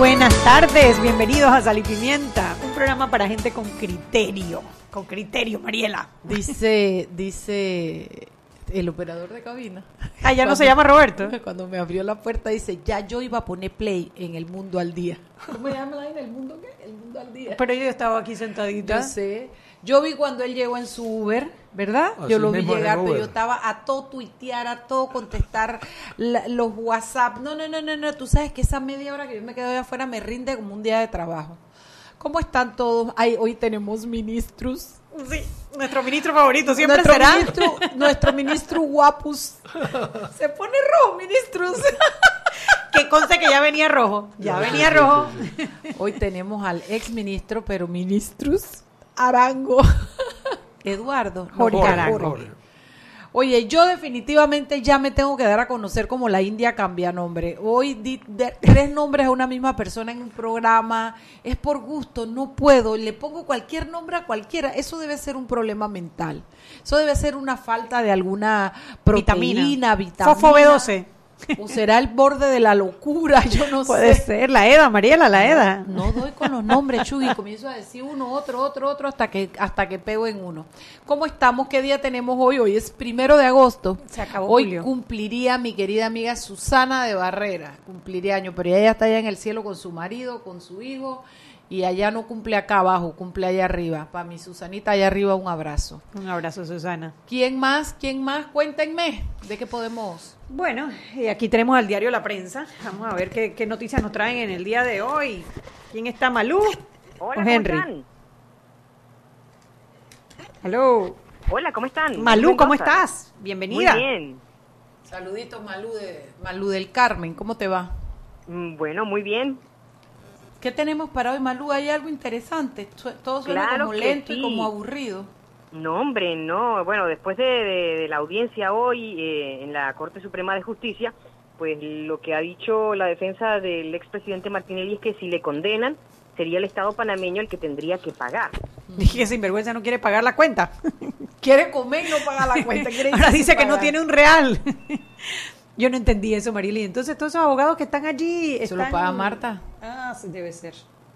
Buenas tardes, bienvenidos a Sal y Pimienta, un programa para gente con criterio, con criterio, Mariela. Dice, dice el operador de cabina. Ah, ya no se llama Roberto. Cuando me abrió la puerta dice, ya yo iba a poner play en El Mundo al Día. ¿Cómo se llama en El Mundo qué? El Mundo al Día. Pero yo estaba aquí sentadita. Yo sé. Yo vi cuando él llegó en su Uber, ¿verdad? yo lo vi llegar, pero yo estaba a todo tuitear, a todo contestar la- los WhatsApp. No, no, no, no, no. Tú sabes que esa media hora que yo me quedo allá afuera me rinde como un día de trabajo. ¿Cómo están todos? Ay, hoy tenemos ministros. Sí, nuestro ministro favorito siempre nuestro será. Ministro, nuestro ministro guapus. Se pone rojo, ministros. Que conste que ya venía rojo. Ya venía rojo. Hoy tenemos al ex ministro, pero ministros Arango. Eduardo. no, Jorge Arango. Oye, yo definitivamente ya me tengo que dar a conocer como la India cambia nombre. Hoy di de- tres nombres a una misma persona en un programa. Es por gusto, no puedo. Le pongo cualquier nombre a cualquiera. Eso debe ser un problema mental. Eso debe ser una falta de alguna proteína, vitamina. Fofo B12. O será el borde de la locura, yo no Puede sé. ser, la EDA, Mariela, la EDA. No doy con los nombres, Chugui. Comienzo a decir uno, otro, otro, otro, hasta que, hasta que pego en uno. ¿Cómo estamos? ¿Qué día tenemos hoy? Hoy es primero de agosto. Se acabó Hoy julio. cumpliría mi querida amiga Susana de Barrera. Cumpliría año, pero ella está allá en el cielo con su marido, con su hijo. Y allá no cumple acá abajo, cumple allá arriba. Para mi Susanita allá arriba, un abrazo. Un abrazo, Susana. ¿Quién más? ¿Quién más? Cuéntenme. ¿De qué podemos? Bueno, y aquí tenemos al diario La Prensa. Vamos a ver qué, qué noticias nos traen en el día de hoy. ¿Quién está, Malú? Hola, ¿O ¿cómo Henry? están? Hello. Hola, ¿cómo están? Malú, ¿cómo estás? Bienvenida. Muy bien. Saluditos, Malú, de, Malú del Carmen. ¿Cómo te va? Mm, Bueno, muy bien. ¿Qué tenemos para hoy, Malú? ¿Hay algo interesante? Todo suena Claro como lento y como aburrido. No, hombre, no. Bueno, después de, de- de la audiencia hoy eh, en la Corte Suprema de Justicia, pues lo que ha dicho la defensa del expresidente Martinelli es que si le condenan, sería el Estado panameño el que tendría que pagar. Dije que sinvergüenza no quiere pagar la cuenta. Quiere comer y no paga la cuenta. quiere Ahora dice que no pagar. tiene un real. Yo no entendí eso, Marily. Entonces, todos esos abogados que están allí. ¿Se lo están- paga Marta? Ah, sí, debe ser.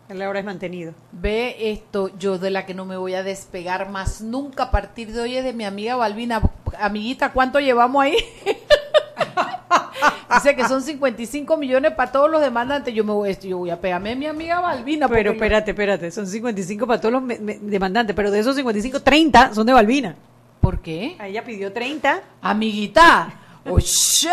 Él ahora es mantenido. Ve esto, yo de la que no me voy a despegar más nunca a partir de hoy es de mi amiga Balbina. Amiguita, ¿cuánto llevamos ahí? Dice que son 55 millones para todos los demandantes. Yo me voy, yo voy a pegarme a mi amiga Balbina. Pero espérate, espérate. Son 55 para todos los me- me- demandantes. Pero de esos 55, 30 son de Balbina. ¿Por qué? Ella pidió 30. Amiguita, oye,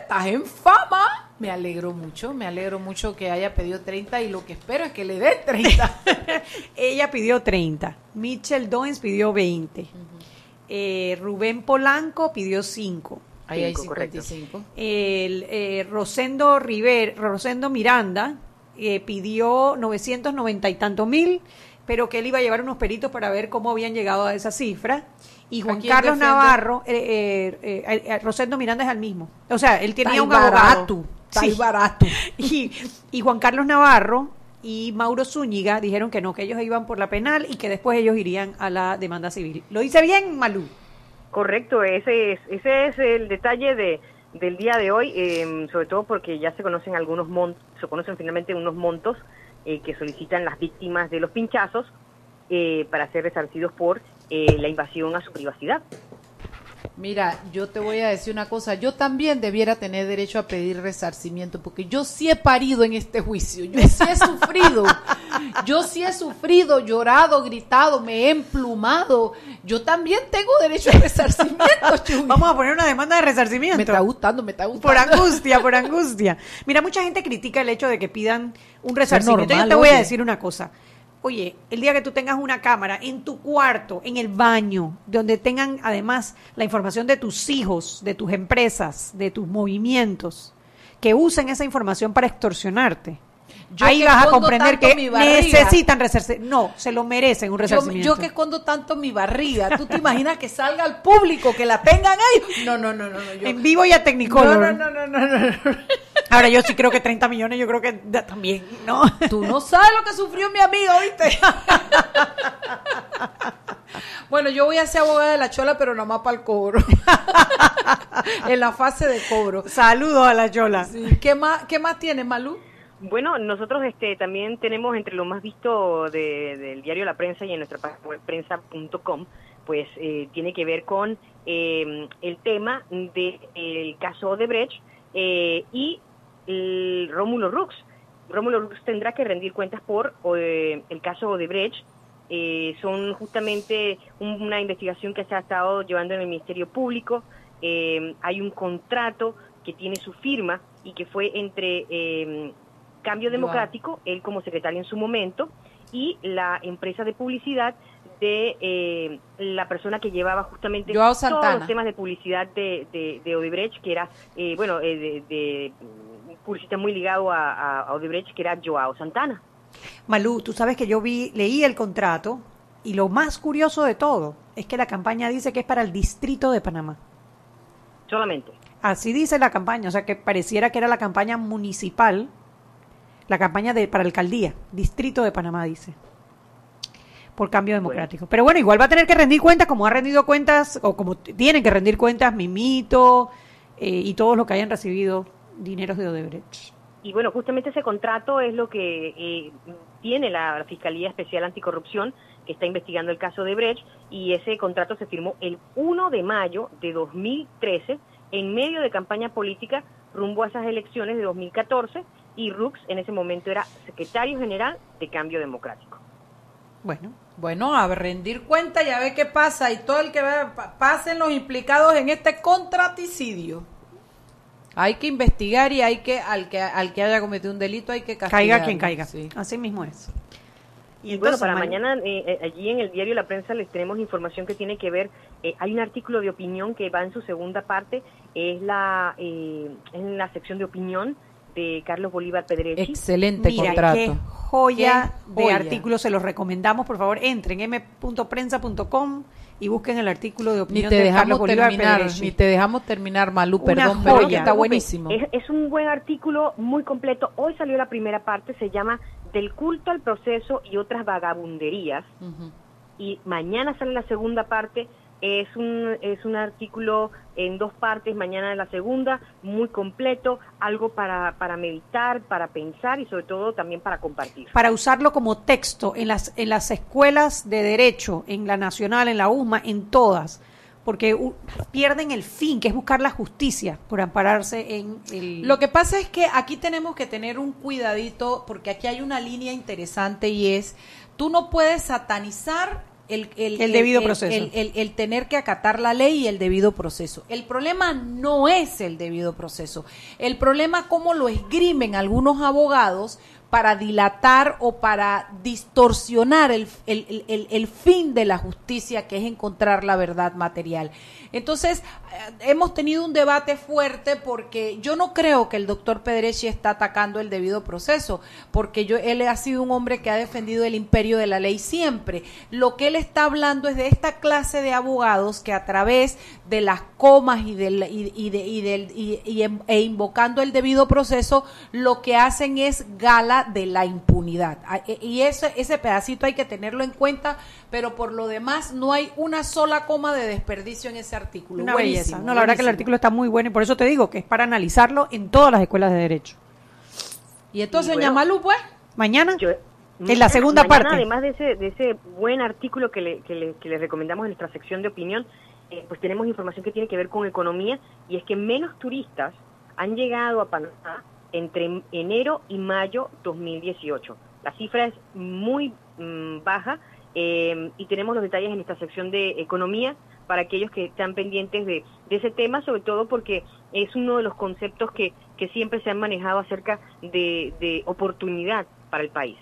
estás en fama. Me alegro mucho, me alegro mucho que haya pedido 30 y lo que espero es que le dé 30. ella pidió 30. Mitchell Doens pidió 20. Eh, Rubén Polanco pidió 5. Ahí hay Cinco, correcto. 55. El eh, Rosendo River, Rosendo Miranda eh, pidió 990 y tanto mil, pero que él iba a llevar unos peritos para ver cómo habían llegado a esa cifra. Y Juan Carlos defiende? Navarro, eh, eh, eh, eh, Rosendo Miranda es el mismo. O sea, él tenía un abogado. ahí barato. Y, y Juan Carlos Navarro y Mauro Zúñiga dijeron que no, que ellos iban por la penal y que después ellos irían a la demanda civil. ¿Lo dice bien, Malú? Correcto, ese es, ese es el detalle de, del día de hoy, eh, sobre todo porque ya se conocen algunos montos, se conocen finalmente unos montos eh, que solicitan las víctimas de los pinchazos eh, para ser resarcidos por eh, la invasión a su privacidad. Mira, yo te voy a decir una cosa, yo también debiera tener derecho a pedir resarcimiento, porque yo sí he parido en este juicio, yo sí he sufrido, yo sí he sufrido, llorado, gritado, me he emplumado, yo también tengo derecho a resarcimiento, Chuy. Vamos a poner una demanda de resarcimiento. Me está gustando, me está Por gustando. angustia, por angustia. Mira, mucha gente critica el hecho de que pidan un resarcimiento. normal, Yo te voy a decir una cosa. Oye, el día que tú tengas una cámara en tu cuarto, en el baño, donde tengan además la información de tus hijos, de tus empresas, de tus movimientos, que usen esa información para extorsionarte. Yo Ahí vas a comprender que necesitan resarcir. No, se lo merecen un Yo, resarcimiento. yo que escondo tanto mi barriga, ¿tú te imaginas que salga al público, que la tengan ahí? No, no, no, no. no, yo- En vivo y a no, Technicolor. no, no, no, no, no. Ahora yo sí creo que 30 millones, yo creo que también, ¿no? Tú no sabes lo que sufrió mi amigo, ¿viste? bueno, yo voy a ser abogada de la chola, pero nomás para el cobro. en la fase de cobro. Saludos a la Yola. Sí. ¿Qué más, qué más tienes, Malú? Bueno, nosotros este, también tenemos entre lo más visto de- del diario La Prensa y en nuestra página web prensa.com, pues eh, tiene que ver con eh, el tema del caso Odebrecht eh, y el Rómulo Rux. Rómulo Rux tendrá que rendir cuentas por eh, el caso Odebrecht. Eh, son justamente un- una investigación que se ha estado llevando en el Ministerio Público. Eh, hay un contrato que tiene su firma y que fue entre eh, Cambio. Democrático, él como secretario en su momento, y la empresa de publicidad de eh, la persona que llevaba justamente Joao todos Santana. los temas de publicidad de, de, de Odebrecht, que era, eh, bueno, eh, de, de un publicista muy ligado a, a- a Odebrecht, que era Joao Santana. Malú, tú sabes que yo vi, leí el contrato y lo más curioso de todo es que la campaña dice que es para el distrito de Panamá. Solamente. Así dice la campaña, o sea que pareciera que era la campaña municipal, la campaña de para alcaldía, distrito de Panamá dice. Por cambio democrático. Pero bueno, igual va a tener que rendir cuentas como ha rendido cuentas, o como tienen que rendir cuentas Mimito eh, y todos los que hayan recibido dineros de Odebrecht. Y bueno, justamente ese contrato es lo que eh, tiene la Fiscalía Especial Anticorrupción, que está investigando el caso de Brecht, y ese contrato se firmó el 1 de mayo de 2013, en medio de campaña política rumbo a esas elecciones de 2014, y Rux en ese momento era secretario general de Cambio Democrático. Bueno, Bueno, a rendir cuenta y a ver qué pasa. Y todo el que pa- pasen los implicados en este contraticidio. Hay que investigar y hay que, al que, al que haya cometido un delito, hay que castigar. caiga quien caiga. Sí. Así mismo es. Y bueno, entonces, para Mal- mañana eh, eh, allí en el diario La Prensa les tenemos información que tiene que ver, eh, hay un artículo de opinión que va en su segunda parte, es la eh, en la sección de opinión de Carlos Bolívar Pedrechi. Excelente Mira, contrato. qué joya Qué de joya. artículos, se los recomendamos, por favor, entren m.prensa.com y busquen el artículo de Ni opinión te de Carlos Bolívar terminar, Pedrechi. ni te dejamos terminar, Malú, Una perdón, pero joya. está buenísimo. Es, es un buen artículo, muy completo. Hoy salió la primera parte, se llama Del culto al proceso y otras vagabunderías. Y mañana sale la segunda parte. Es un, es un artículo en dos partes, mañana la segunda, muy completo, algo para, para meditar, para pensar y sobre todo también para compartir. Para usarlo como texto en las, en las escuelas de derecho, en la nacional, en la USMA, en todas, porque u- pierden el fin, que es buscar la justicia por ampararse en el... Lo que pasa es que aquí tenemos que tener un cuidadito porque aquí hay una línea interesante y es, tú no puedes satanizar el, El debido proceso. El, tener que acatar la ley y el debido proceso. El problema no es el debido proceso. El problema es cómo lo esgrimen algunos abogados para dilatar o para distorsionar el, el- el- el- fin de la justicia, que es encontrar la verdad material. Entonces, hemos tenido un debate fuerte porque yo no creo que el doctor Pedrechi está atacando el debido proceso, porque yo, él ha sido un hombre que ha defendido el imperio de la ley siempre. Lo que él está hablando es de esta clase de abogados que a través de las comas y, del, y, de- y del- y- em- e invocando el debido proceso, lo que hacen es gala de la impunidad. Ah, e- Y ese, ese pedacito hay que tenerlo en cuenta, pero por lo demás no hay una sola coma de desperdicio en ese artículo. Buenísimo, belleza. No, la verdad que el artículo está muy bueno y por eso te digo que es para analizarlo en todas las escuelas de derecho. Y entonces, bueno, Ñamalú, pues, Mañana, Yo- en la segunda mañana, parte. Además de ese, de ese buen artículo que le, que, le, que le recomendamos en nuestra sección de opinión, eh, pues tenemos información que tiene que ver con economía y es que menos turistas han llegado a Panamá entre enero y mayo 2018. La cifra es muy mm, baja eh, y tenemos los detalles en esta sección de economía para aquellos que están pendientes de, de ese tema, sobre todo porque es uno de los conceptos que, que siempre se han manejado acerca de, de oportunidad para el país.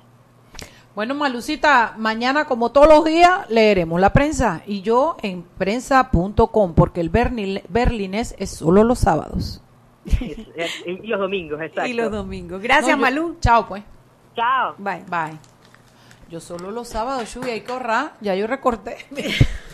Bueno, Malucita, mañana como todos los días leeremos la prensa y yo en prensa.com porque el berlin- berlinés es solo los sábados. y los domingos, exacto. Y los domingos. Gracias, No, yo-. Chao, pues. Chao. Bye. Bye. Yo solo los sábados, hay que ahorrar. Ya yo recorté.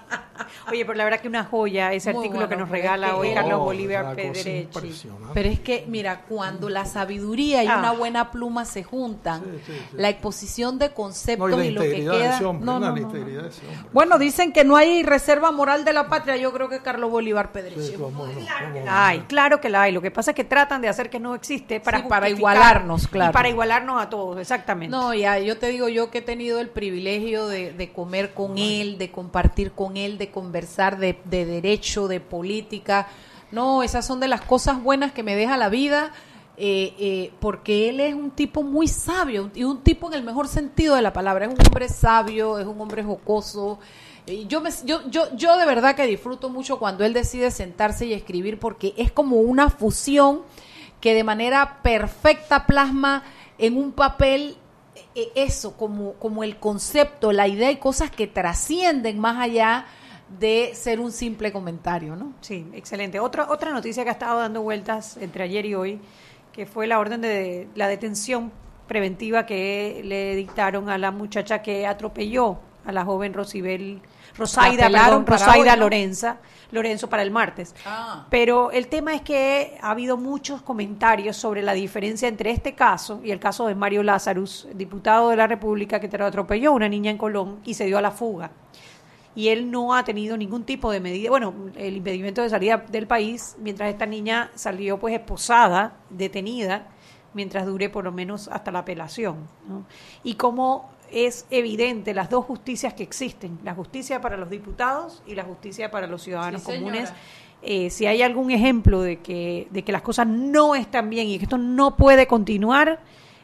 Oye, pero la verdad que una joya ese Muy artículo que nos regala hoy Carlos Oh, Bolívar Pedrechi. Pero es que, mira, cuando la sabiduría y Ah. una buena pluma se juntan, Sí, sí, sí. la exposición de No, conceptos y lo que queda. hombre, no, no. Bueno, dicen que no hay reserva moral de la patria. Yo creo que Carlos Bolívar Pedrechi. Ay, claro que la hay. Lo que pasa es que tratan de hacer que no existe para Sí, para justificar igualarnos, claro. Y para igualarnos a todos, exactamente. No, ya, yo te digo yo que he tenido el privilegio de, de comer con él, de compartir con él, de conversar de, de derecho, de política. No, esas son de las cosas buenas que me deja la vida, eh, eh, porque él es un tipo muy sabio, y un tipo en el mejor sentido de la palabra. Es un hombre sabio, es un hombre jocoso. Yo, yo, yo, yo de verdad que disfruto mucho cuando él decide sentarse y escribir, porque es como una fusión que de manera perfecta plasma en un papel eh, eso, como, como el concepto, la idea y cosas que trascienden más allá ser un simple comentario, ¿no? Sí, excelente. Otra, otra noticia que ha estado dando vueltas entre ayer y hoy, que fue la orden de la detención preventiva que le dictaron a la muchacha que atropelló a la joven Rosibel, Rosaida, perdón, Rosaida hoy, ¿no? Lorenza, Lorenzo para el martes. Ah. Pero el tema es que ha habido muchos comentarios sobre la diferencia entre este caso y el caso de Mario Lazarus, diputado de la República que atropelló a una niña en Colón y se dio a la fuga y él no ha tenido ningún tipo de medida, bueno, el impedimento de salida del país, mientras esta niña salió pues esposada, detenida, mientras dure por lo menos hasta la apelación. ¿no? Y como es evidente las dos justicias que existen, la justicia para los diputados y la justicia para los ciudadanos Sí, comunes. Eh, si hay algún ejemplo de que, de que las cosas no están bien y que esto no puede continuar,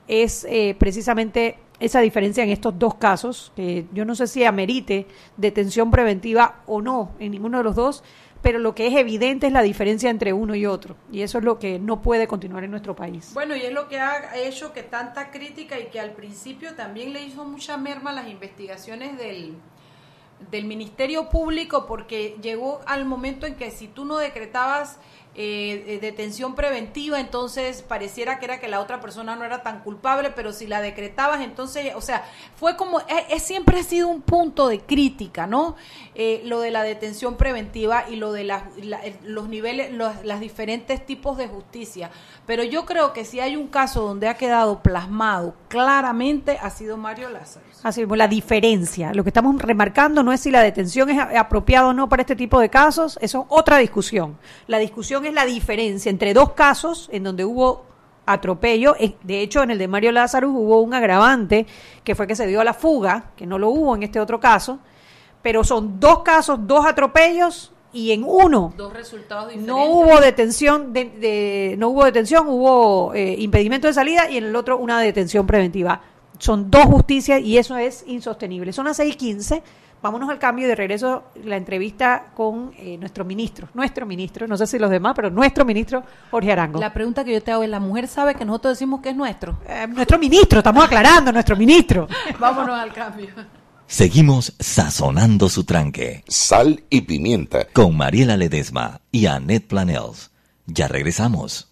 es eh, precisamente esa diferencia en estos dos casos, que yo no sé si amerite detención preventiva o no en ninguno de los dos, pero lo que es evidente es la diferencia entre uno y otro, y eso es lo que no puede continuar en nuestro país. Bueno, y es lo que ha hecho que tanta crítica y que al principio también le hizo mucha merma a las investigaciones del, del Ministerio Público porque llegó al momento en que si tú no decretabas eh, eh, detención preventiva, entonces pareciera que era que la otra persona no era tan culpable, pero si la decretabas, entonces, o sea, fue como, es, es- siempre ha sido un punto de crítica, ¿no? Eh, lo de la detención preventiva y lo de la- los niveles, los, las diferentes tipos de justicia. Pero yo creo que si hay un caso donde ha quedado plasmado claramente, ha sido Mario Lázaro. Así la diferencia. Lo que estamos remarcando no es si la detención es apropiada o no para este tipo de casos, eso es otra discusión. La discusión es la diferencia entre dos casos en donde hubo atropello. De hecho, en el de Mario Lázaro hubo un agravante que fue que se dio a la fuga, que no lo hubo en este otro caso. Pero son dos casos, dos atropellos y en uno Dos resultados diferentes. no hubo detención, de, de- no hubo detención, hubo eh, impedimento de salida y en el otro una detención preventiva. Son dos justicias y eso es insostenible. Son las 6:15. Vámonos al cambio y de regreso la entrevista con eh, nuestro ministro, nuestro ministro, no sé si los demás, pero nuestro ministro Jorge Arango. La pregunta que yo te hago es, ¿la mujer sabe que nosotros decimos que es nuestro? Eh, nuestro ministro, estamos aclarando, nuestro ministro. Vámonos al cambio. Seguimos sazonando su tranque Sal y pimienta. con Mariela Ledesma y Annette Planels. Ya regresamos.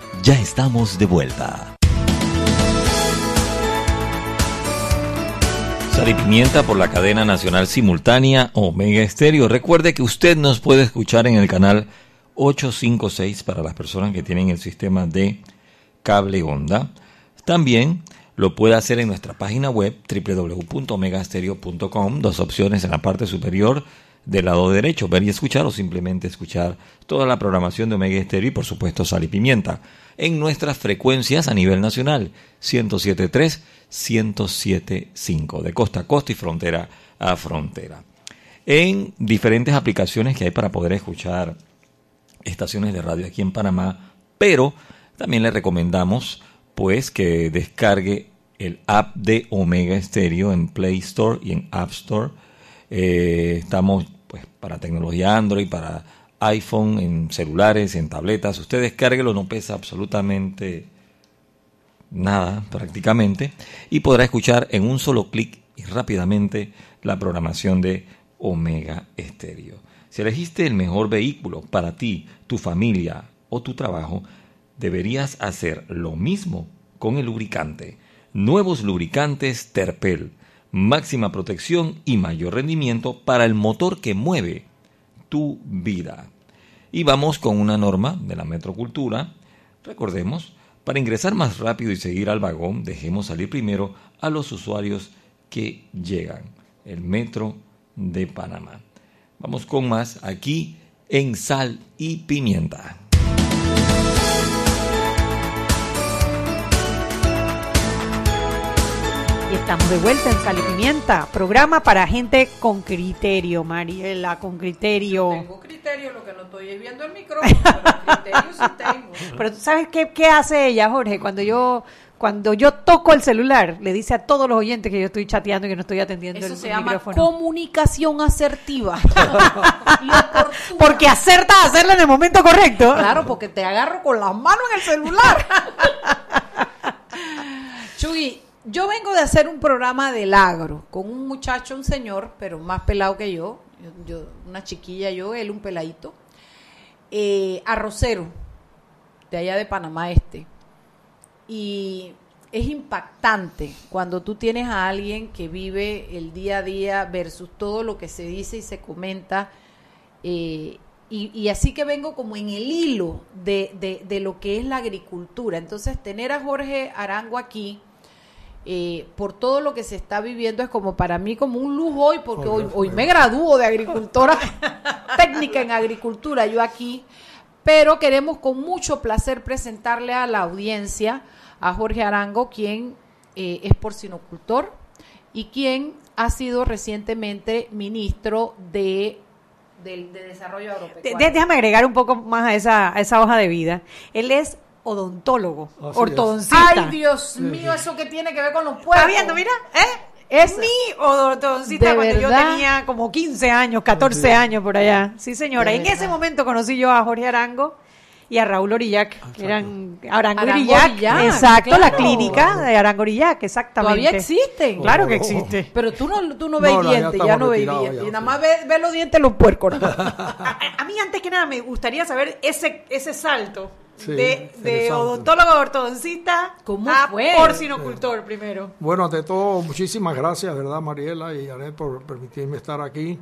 Ya estamos de vuelta. Sal y pimienta por la cadena nacional simultánea Omega Estéreo. Recuerde que usted nos puede escuchar en el canal 856 para las personas que tienen el sistema de cable onda. También lo puede hacer en nuestra página web www.megastereo.com, dos opciones en la parte superior del lado derecho, ver y escuchar o simplemente escuchar toda la programación de Omega Stereo y por supuesto Sal y Pimienta en nuestras frecuencias a nivel nacional 107.3, 107.5 de costa a costa y frontera a frontera. En diferentes aplicaciones que hay para poder escuchar estaciones de radio aquí en Panamá, pero también le recomendamos pues que descargue el app de Omega Stereo en Play Store y en App Store eh, estamos pues para tecnología Android, para iPhone, en celulares, en tabletas. Usted descárguelo, no pesa absolutamente nada prácticamente y podrá escuchar en un solo clic y rápidamente la programación de Omega Estéreo. Si elegiste el mejor vehículo para ti, tu familia o tu trabajo, deberías hacer lo mismo con el lubricante. Nuevos lubricantes Terpel máxima protección y mayor rendimiento para el motor que mueve tu vida. Y vamos con una norma de la metrocultura. Recordemos, para ingresar más rápido y seguir al vagón, dejemos salir primero a los usuarios que llegan. El metro de Panamá. Vamos con más aquí en Sal y Pimienta. Y estamos de vuelta en Sal y Pimienta, programa para gente con criterio, Mariela, con criterio. Tengo criterio, lo que no estoy es viendo el micrófono, pero criterio sí tengo. Pero tú sabes qué, qué hace ella, Jorge, cuando yo cuando yo toco el celular, le dice a todos los oyentes que yo estoy chateando y que no estoy atendiendo Eso el se llama micrófono. comunicación asertiva. Porque acerta a hacerlo en el momento correcto. Claro, porque te agarro con las manos en el celular. Chugui, yo vengo de hacer un programa del agro con un muchacho, un señor, pero más pelado que yo, yo, una chiquilla yo, él un peladito, eh, arrocero, de allá de Panamá Este. Y es impactante cuando tú tienes a alguien que vive el día a día versus todo lo que se dice y se comenta. eh, y, así que vengo como en el hilo de- de lo que es la agricultura. Entonces, tener a Jorge Arango aquí, eh, por todo lo que se está viviendo, es como para mí como un lujo hoy, porque hoy, hoy me gradúo de agricultora, técnica en agricultura, yo aquí, pero queremos con mucho placer presentarle a la audiencia a Jorge Arango, quien eh, es porcinocultor y quien ha sido recientemente ministro de, de Desarrollo De- Agropecuario. de- déjame agregar un poco más a esa, a esa hoja de vida. Él es odontólogo, Así es. ortodoncista. Ay, Dios mío, eso que tiene que ver con los puercos. ¿Está viendo? Mira, ¿eh? Es mi ortodoncista ¿De cuando yo tenía como 15 años, 14 años por allá. Sí, señora. En ese momento conocí yo a Jorge Arango y a Raúl Orillac, que eran Arango, Arango Orillac, Orillac, exacto, la clínica de Arango Orillac, exactamente. Todavía existen. Claro que existe. Pero tú no, tú no ves no, dientes, ya, no ves dientes. ya, Y nada sí. más ves ve los dientes los puercos. A, a mí antes que nada me gustaría saber ese ese salto Sí, de, odontólogo ortodoncista ¿Cómo a fue? porcinocultor primero. Bueno, ante todo, muchísimas gracias, ¿verdad, Mariela y Anet, por permitirme estar aquí.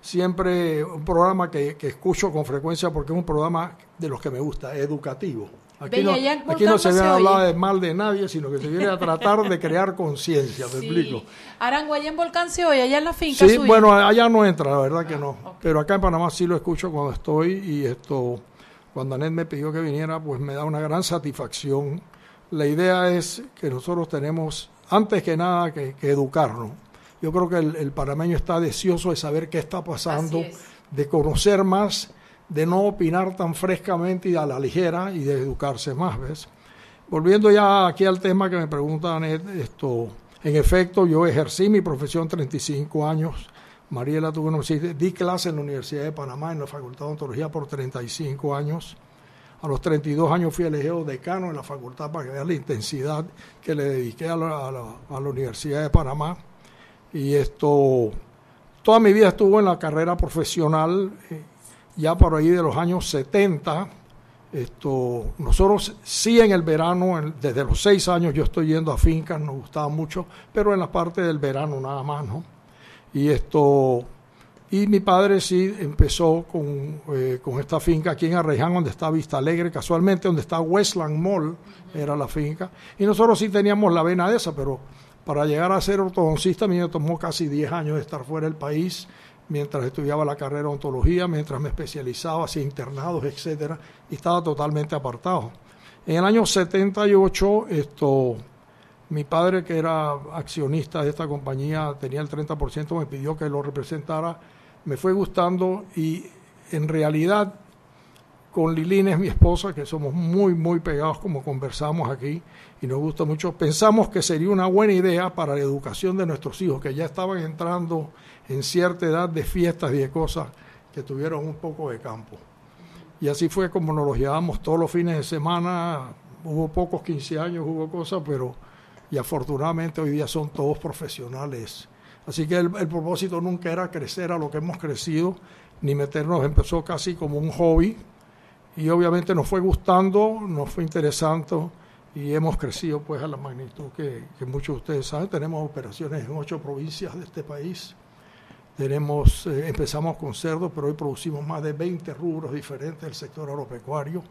Siempre un programa que, que escucho con frecuencia porque es un programa de los que me gusta, educativo. Aquí no, aquí no se viene a hablar de mal de nadie, sino que se viene a tratar de crear conciencia, ¿me explico? Sí. Arango, allá en Volcán se oye, allá en la finca Sí, suya. bueno, allá no entra, la verdad que no. Pero acá en Panamá sí lo escucho cuando estoy y esto, cuando Anet me pidió que viniera, pues me da una gran satisfacción. La idea es que nosotros tenemos, antes que nada, que, que educarnos. Yo creo que el, el panameño está deseoso de saber qué está pasando, de conocer más, de no opinar tan frescamente y a la ligera y de educarse más, ¿ves? Volviendo ya aquí al tema que me pregunta Anet, esto, en efecto, yo ejercí mi profesión 35 años. Mariela tuvo una di clase en la Universidad de Panamá en la Facultad de Ontología por 35 años. A los 32 años fui elegido decano en la facultad para que vea la intensidad que le dediqué a la, a la- Universidad de Panamá. Y esto, toda mi vida estuvo en la carrera profesional, eh, ya por ahí de los años 70. Esto, nosotros sí en el verano, desde los seis años yo estoy yendo a fincas, nos gustaba mucho, pero en la parte del verano nada más, ¿no? Y esto, Y mi padre sí empezó con, eh, con esta finca aquí en Arreján, donde está Vista Alegre, casualmente donde está Westland Mall, era la finca. Y nosotros sí teníamos la vena de esa, pero para llegar a ser ortodoncista a mí me tomó casi 10 años de estar fuera del país, mientras estudiaba la carrera de ontología, mientras me especializaba, hacía internados, etcétera, y estaba totalmente apartado. En el año 78, esto, mi padre, que era accionista de esta compañía, tenía el 30%, me pidió que lo representara. Me fue gustando y en realidad con Lilín es mi esposa, que somos muy, muy pegados como conversamos aquí y nos gusta mucho, pensamos que sería una buena idea para la educación de nuestros hijos, que ya estaban entrando en cierta edad de fiestas y de cosas que tuvieron un poco de campo. Y así fue como nos los llevamos todos los fines de semana, hubo pocos 15 años, hubo cosas, pero y afortunadamente hoy día son todos profesionales Así que el, propósito nunca era crecer a lo que hemos crecido, ni meternos, empezó casi como un hobby y obviamente nos fue gustando, nos fue interesante y hemos crecido pues a la magnitud que, muchos de ustedes saben. Tenemos operaciones en ocho provincias de este país. Tenemos, eh, empezamos con cerdos, pero hoy producimos más de 20 rubros diferentes del sector agropecuario.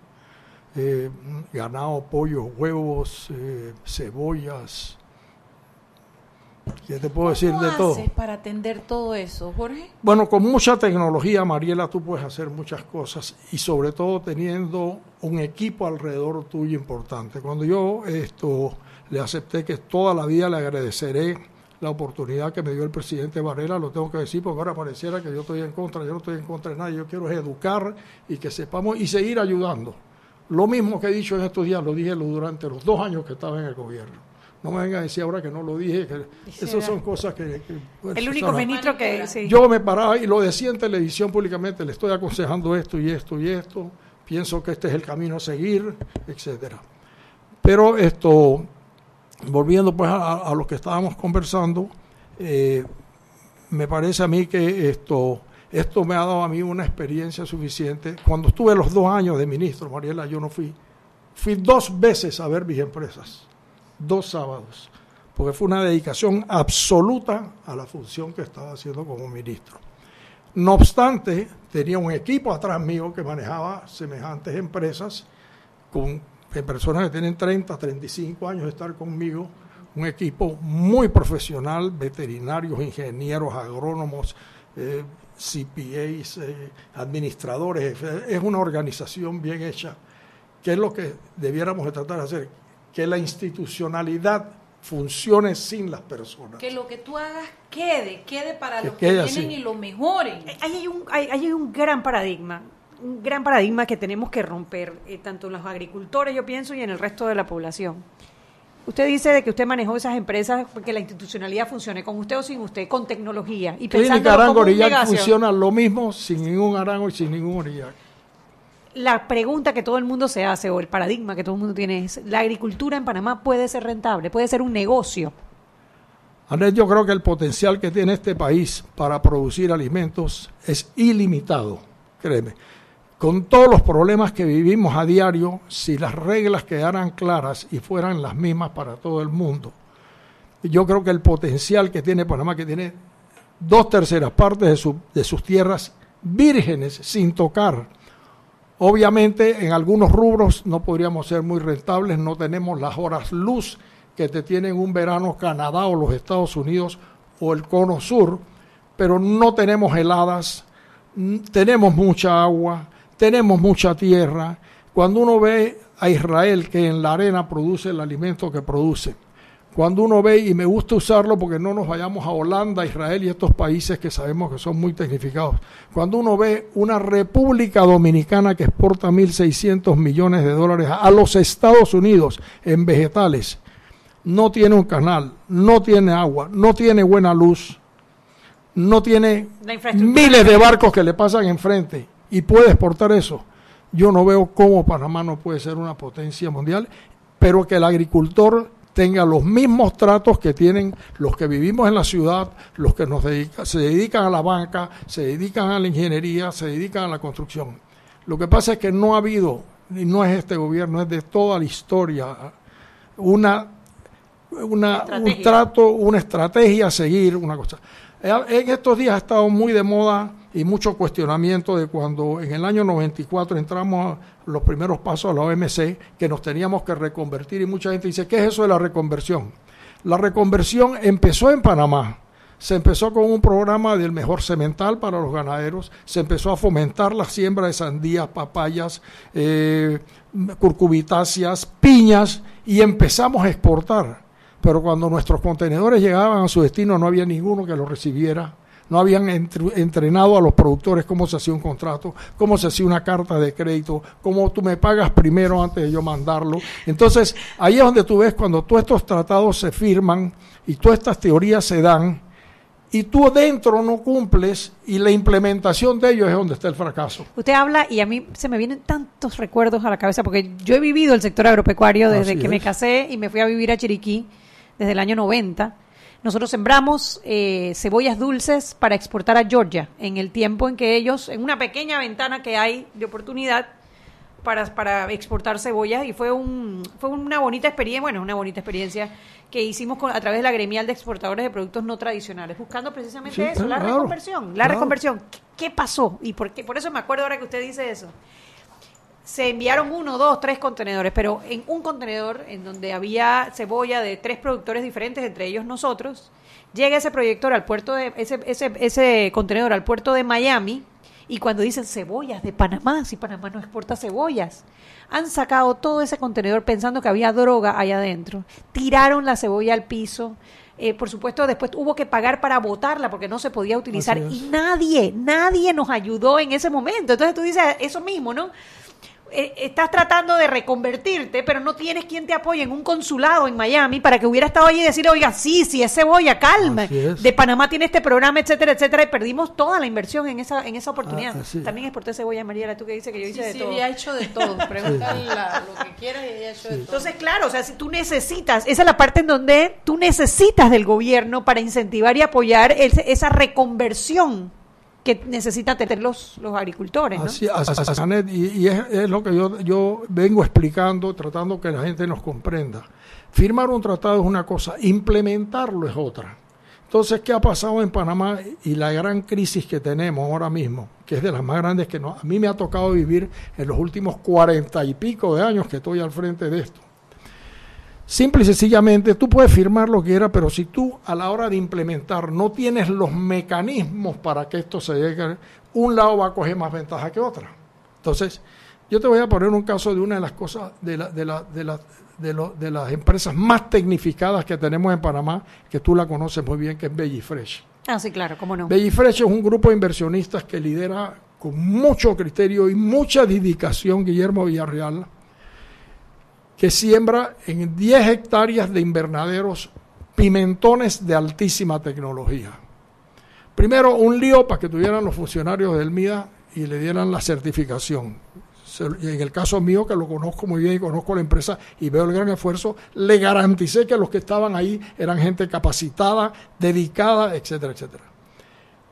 Eh, ganado, pollo, huevos, eh, cebollas, ¿Qué te puedo decir de todo? haces para atender todo eso, Jorge? Bueno, con mucha tecnología, Mariela, tú puedes hacer muchas cosas y sobre todo teniendo un equipo alrededor tuyo importante. Cuando yo esto le acepté que toda la vida le agradeceré la oportunidad que me dio el presidente Varela, lo tengo que decir porque ahora pareciera que yo estoy en contra, yo no estoy en contra de nadie, yo quiero educar y que sepamos y seguir ayudando. Lo mismo que he dicho en estos días, lo dije durante los dos años que estaba en el gobierno. No me venga a decir ahora que no lo dije, que esas son cosas que... el único ministro que... Yo me paraba y lo decía en televisión públicamente, le estoy aconsejando esto y esto y esto, pienso que este es el camino a seguir, etcétera. Pero esto, volviendo pues a, lo que estábamos conversando, eh, me parece a mí que esto, esto me ha dado a mí una experiencia suficiente. Cuando estuve los dos años de ministro, Mariela, yo no fui, fui dos veces a ver mis empresas dos sábados, porque fue una dedicación absoluta a la función que estaba haciendo como ministro. No obstante, tenía un equipo atrás mío que manejaba semejantes empresas, con personas que tienen 30, 35 años de estar conmigo, un equipo muy profesional, veterinarios, ingenieros, agrónomos, eh, CPAs, eh, administradores, es una organización bien hecha, que es lo que debiéramos tratar de hacer, que la institucionalidad funcione sin las personas. Que lo que tú hagas quede, quede para los que vienen y lo mejoren. Hay un, hay, un gran paradigma, un gran paradigma que tenemos que romper, eh, tanto en los agricultores, yo pienso, y en el resto de la población. Usted dice de que usted manejó esas empresas porque la institucionalidad funcione con usted o sin usted, con tecnología. Y pensando Arango funciona lo mismo sin ningún arango y sin ningún orillac la pregunta que todo el mundo se hace o el paradigma que todo el mundo tiene es, ¿la agricultura en Panamá puede ser rentable? ¿Puede ser un negocio? Andrés, yo creo que el potencial que tiene este país para producir alimentos es ilimitado, créeme. Con todos los problemas que vivimos a diario, si las reglas quedaran claras y fueran las mismas para todo el mundo, yo creo que el potencial que tiene Panamá, que tiene dos terceras partes de, sus tierras vírgenes sin tocar, Obviamente en algunos rubros no podríamos ser muy rentables, no tenemos las horas luz que te tienen un verano Canadá o los Estados Unidos o el cono sur, pero no tenemos heladas, tenemos mucha agua, tenemos mucha tierra. Cuando uno ve a Israel que en la arena produce el alimento que produce, cuando uno ve, y me gusta usarlo porque no nos vayamos a Holanda, Israel y estos países que sabemos que son muy tecnificados, cuando uno ve una República Dominicana que exporta 1.600 millones de dólares a los Estados Unidos en vegetales, no tiene un canal, no tiene agua, no tiene buena luz, no tiene miles de barcos que le pasan enfrente y puede exportar eso. Yo no veo cómo Panamá no puede ser una potencia mundial, pero que el agricultor tenga los mismos tratos que tienen los que vivimos en la ciudad, los que nos se dedican a la banca, se dedican a la ingeniería, se dedican a la construcción. Lo que pasa es que no ha habido, y no es este gobierno, es de toda la historia, una, una un trato, una estrategia a seguir, una cosa. En estos días ha estado muy de moda y mucho cuestionamiento de cuando en el año 94 entramos a los primeros pasos a la OMC, que nos teníamos que reconvertir y mucha gente dice, ¿qué es eso de la reconversión? La reconversión empezó en Panamá. Se empezó con un programa del mejor semental para los ganaderos, se empezó a fomentar la siembra de sandías, papayas, eh, curcubitáceas, piñas y empezamos a exportar. Pero cuando nuestros contenedores llegaban a su destino no había ninguno que los recibiera. No habían entr- entrenado a los productores cómo se hacía un contrato, cómo se hacía una carta de crédito, cómo tú me pagas primero antes de yo mandarlo. Entonces, ahí es donde tú ves cuando todos estos tratados se firman y todas estas teorías se dan, y tú dentro no cumples y la implementación de ellos es donde está el fracaso. Usted habla y a mí se me vienen tantos recuerdos a la cabeza porque yo he vivido el sector agropecuario desde Así que me casé y me fui a vivir a Chiriquí desde el año 90. Nosotros sembramos eh, cebollas dulces para exportar a Georgia en el tiempo en que ellos, en una pequeña ventana que hay de oportunidad para, para exportar cebollas y fue un fue una bonita experiencia, bueno, una bonita experiencia que hicimos con- a través de la gremial de exportadores de productos no tradicionales, buscando precisamente Sí, eso, la reconversión, la claro. reconversión. ¿Qué, qué pasó? Y por, qué, por eso me acuerdo ahora que usted dice eso. Se enviaron uno, dos, tres contenedores, pero en un contenedor en donde había cebolla de tres productores diferentes, entre ellos nosotros, llega ese proyector al puerto de ese, ese, ese contenedor al puerto de Miami y cuando dicen cebollas de Panamá, si Panamá no exporta cebollas, han sacado todo ese contenedor pensando que había droga allá adentro, tiraron la cebolla al piso. eh, por supuesto, después hubo que pagar para botarla porque no se podía utilizar y nadie, nadie nos ayudó en ese momento. Entonces tú dices eso mismo, ¿no? Eh, estás tratando de reconvertirte, pero no tienes quien te apoye en un consulado en Miami para que hubiera estado allí y decir, oiga, sí, sí, es cebolla, calma. Es. De Panamá tiene este programa, etcétera, etcétera, y perdimos toda la inversión en esa, en esa oportunidad. Ah, así. También exporté cebolla, Mariela, tú que dices que yo hice Sí, de sí, todo. ella ha hecho de todo. Pregúntale la- lo que quieras y ella ha hecho de todo. Entonces, claro, o sea, si tú necesitas, esa es la parte en donde tú necesitas del gobierno para incentivar y apoyar ese- esa reconversión que necesitan tener los, los agricultores, ¿no? Y, es lo que yo, yo vengo explicando, tratando que la gente nos comprenda. Firmar un tratado es una cosa, implementarlo es otra. Entonces, ¿qué ha pasado en Panamá y la gran crisis que tenemos ahora mismo, que es de las más grandes que no, a mí me ha tocado vivir en los últimos cuarenta y pico de años que estoy al frente de esto? Simple y sencillamente, tú puedes firmar lo que quieras, pero si tú a la hora de implementar no tienes los mecanismos para que esto se llegue, un lado va a coger más ventaja que otra. Entonces, yo te voy a poner un caso de una de las cosas, de, la, de, la, de, la, de, lo- de las empresas más tecnificadas que tenemos en Panamá, que tú la conoces muy bien, que es Bellifresh. Ah, sí, claro, cómo no. Bellifresh es un grupo de inversionistas que lidera con mucho criterio y mucha dedicación Guillermo Villarreal, que siembra en 10 hectáreas de invernaderos pimentones de altísima tecnología. Primero, un lío para que tuvieran los funcionarios del MIDA y le dieran la certificación. En el caso mío, que lo conozco muy bien y conozco la empresa y veo el gran esfuerzo, le garanticé que los que estaban ahí eran gente capacitada, dedicada, etcétera, etcétera.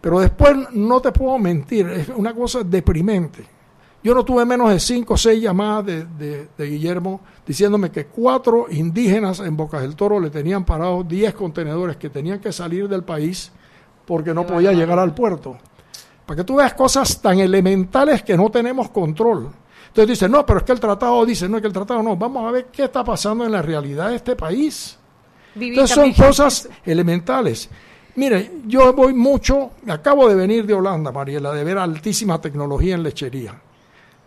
Pero después no te puedo mentir, es una cosa deprimente. Yo no tuve menos de cinco o seis llamadas de, de- de Guillermo diciéndome que cuatro indígenas en Bocas del Toro le tenían parados 10 contenedores que tenían que salir del país porque no podía llegar al puerto. Para que tú veas cosas tan elementales que no tenemos control. Entonces dice, no, pero es que el tratado dice, no, es que el tratado no. Vamos a ver qué está pasando en la realidad de este país. Entonces son cosas elementales. Mire, yo voy mucho, acabo de venir de Holanda, Mariela, de ver altísima tecnología en lechería.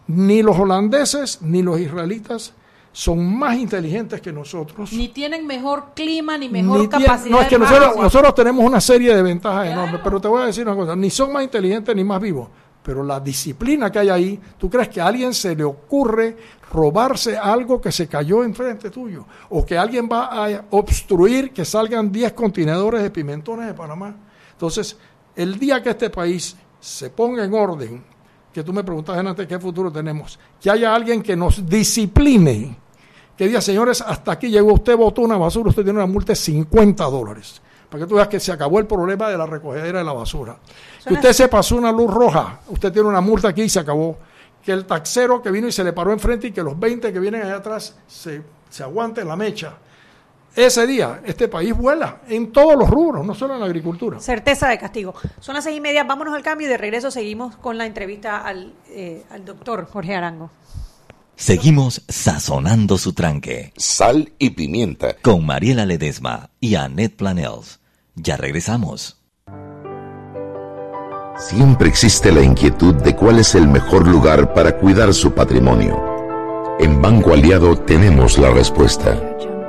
Ni los holandeses ni los israelitas son más inteligentes que nosotros. Ni tienen mejor clima, ni mejor Ni capacidad no, es que nosotros, tenemos una serie de ventajas Claro. enormes, pero te voy a decir una cosa, ni son más inteligentes ni más vivos, pero la disciplina que hay ahí, ¿tú crees que a alguien se le ocurre robarse algo que se cayó enfrente tuyo? ¿O que alguien va a obstruir que salgan 10 contenedores de pimentones de Panamá? Entonces, el día que este país se ponga en orden, que tú me preguntas antes qué futuro tenemos, que haya alguien que nos discipline, que diga, señores, hasta aquí llegó usted, botó una basura, usted tiene una multa de 50 dólares. Para que tú veas que se acabó el problema de la recogedera de la basura. Que usted se pasó una luz roja, usted tiene una multa aquí y se acabó. Que el taxero que vino y se le paró enfrente y que los 20 que vienen allá atrás se, se aguanten la mecha. Ese día este país vuela en todos los rubros, no solo en la agricultura. Certeza de castigo. Son las seis y media, vámonos al cambio y de regreso seguimos con la entrevista al, eh, al doctor Jorge Arango. Seguimos sazonando su tranque. Sal y pimienta. Con Mariela Ledesma y Annette Planels. Ya regresamos. Siempre existe la inquietud de cuál es el mejor lugar para cuidar su patrimonio. En Banco Aliado tenemos la respuesta.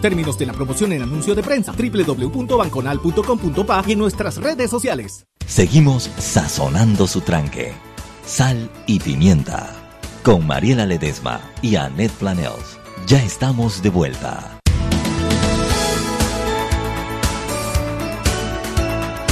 términos de la promoción en anuncio de prensa www.banconal.com.pa y en nuestras redes sociales. Seguimos sazonando su tranque. Sal y pimienta. Con Mariela Ledesma y Annette Planels. Ya estamos de vuelta.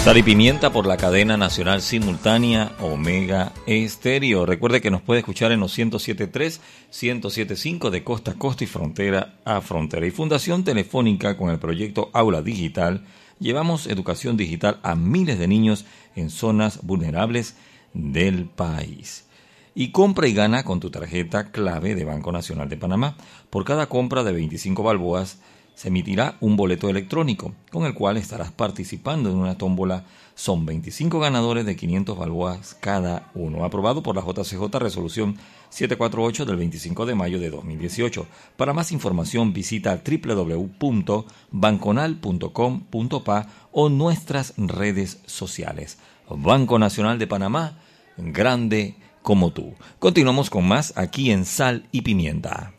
Sal y Pimienta por la cadena nacional simultánea Omega Estéreo. Recuerde que nos puede escuchar en los 107.3, 107.5 de costa a costa y frontera a frontera. Y Fundación Telefónica con el proyecto Aula Digital llevamos educación digital a miles de niños en zonas vulnerables del país. Y compra y gana con tu tarjeta clave de Banco Nacional de Panamá. Por cada compra de 25 balboas, se emitirá un boleto electrónico con el cual estarás participando en una tómbola. Son 25 ganadores de 500 balboas cada uno. Aprobado por la JCJ Resolución 748 del 25 de mayo de 2018. Para más información visita www.banconal.com.pa o nuestras redes sociales. Banco Nacional de Panamá, grande como tú. Continuamos con más aquí en Sal y Pimienta.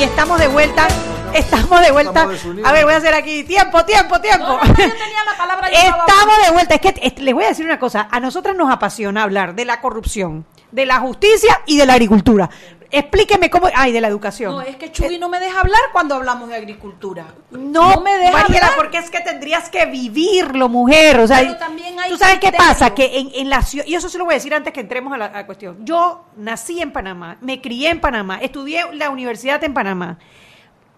Y estamos de vuelta. Estamos de vuelta. A ver, voy a hacer aquí. Tiempo, tiempo, tiempo. Estamos de vuelta. Es que les voy a decir una cosa. A nosotras nos apasiona hablar de la corrupción, de la justicia y de la agricultura. Explíqueme cómo. Ay, de la educación. No, es que Chuy no me deja hablar cuando hablamos de agricultura. No, me deja hablar. porque es que tendrías que vivirlo, mujer. O sea, Pero también hay tú sabes qué pasa, que en, en la ciudad, y eso se lo voy a decir antes que entremos a la, a la cuestión. Yo nací en Panamá, me crié en Panamá, estudié la universidad en Panamá.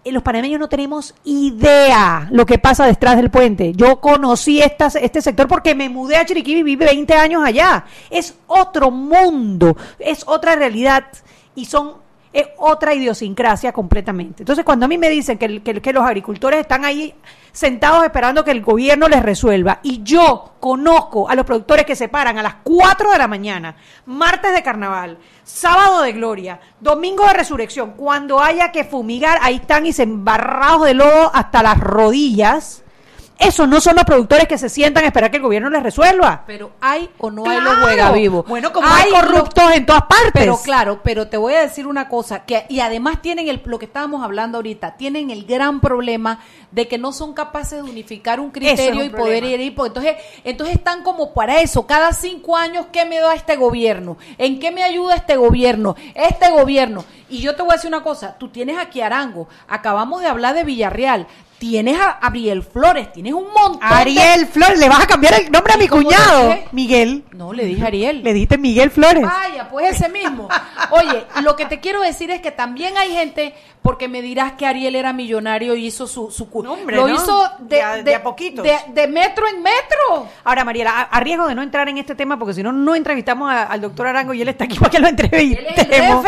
Eh, Los panameños no tenemos idea lo que pasa detrás del puente. Yo conocí esta, este sector porque me mudé a Chiriquí y viví 20 años allá. Es otro mundo, es otra realidad y son es otra idiosincrasia completamente. Entonces, cuando a mí me dicen que, que- que los agricultores están ahí sentados esperando que el gobierno les resuelva, y yo conozco a los productores que se paran a las 4 de la mañana, martes de carnaval, sábado de gloria, domingo de resurrección, cuando haya que fumigar, ahí están y se embarrados de lodo hasta las rodillas. Esos no son los productores que se sientan a esperar que el gobierno les resuelva. Pero hay o no hay los Claro. juegavivos. Bueno, como hay corruptos en todas partes. Pero claro, pero te voy a decir una cosa, que y además tienen el, lo que estábamos hablando ahorita, tienen el gran problema de que no son capaces de unificar un criterio es y poder ir, porque entonces, entonces están como para eso, cada cinco años, ¿qué me da este gobierno? ¿En qué me ayuda este gobierno? Este gobierno. Y yo te voy a decir una cosa, tú tienes aquí Arango, acabamos de hablar de Villarreal, tienes a Ariel Flores, tienes un montón. de- Ariel Flores, le vas a cambiar el nombre a mi ¿Y cómo cuñado. Miguel. No, le dije Ariel. Le diste Miguel Flores. Vaya, pues ese mismo. Oye, lo que te quiero decir es que también hay gente, porque me dirás que Ariel era millonario y hizo su, su No, hombre, lo no. hizo de, De a- de- a poquitos. de- metro en metro. Ahora, Mariela, a, riesgo de no entrar en este tema, porque si no, no entrevistamos a- al doctor Arango y él está aquí para que lo Él es el entrevistemos.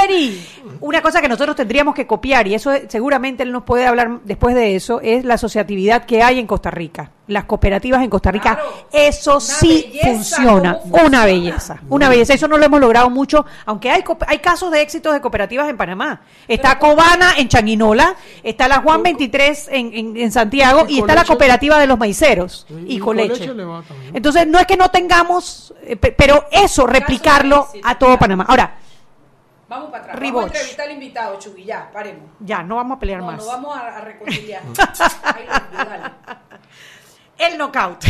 Una cosa que nosotros tendríamos que copiar, y eso es- seguramente él nos puede hablar después de eso, es la asociatividad que hay en Costa Rica. Las cooperativas en Costa Rica, Claro. eso sí belleza, funciona. Una belleza, una belleza. Eso no lo hemos logrado mucho, aunque hay, hay casos de éxitos de cooperativas en Panamá. Está Cobana en Changuinola, está la Juan 23 en, en- en Santiago Y y está la cooperativa de los maiceros y y también. Entonces, no es que no tengamos, eh, pe- pero eso, replicarlo a todo. Panamá. Ahora, Vamos para atrás. Riboch. Vamos a entrevistar al invitado, Chugui, ya, paremos. ya, no vamos a pelear No, más. no vamos a, a reconciliar. Ay, dale. El knockout.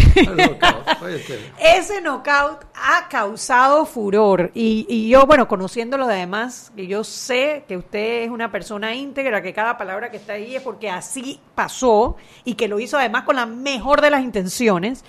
Oye, que- Ese knockout ha causado furor. Y, y yo, bueno, conociéndolo de además, que yo sé que usted es una persona íntegra, que cada palabra que está ahí es porque así pasó y que lo hizo además con la mejor de las intenciones.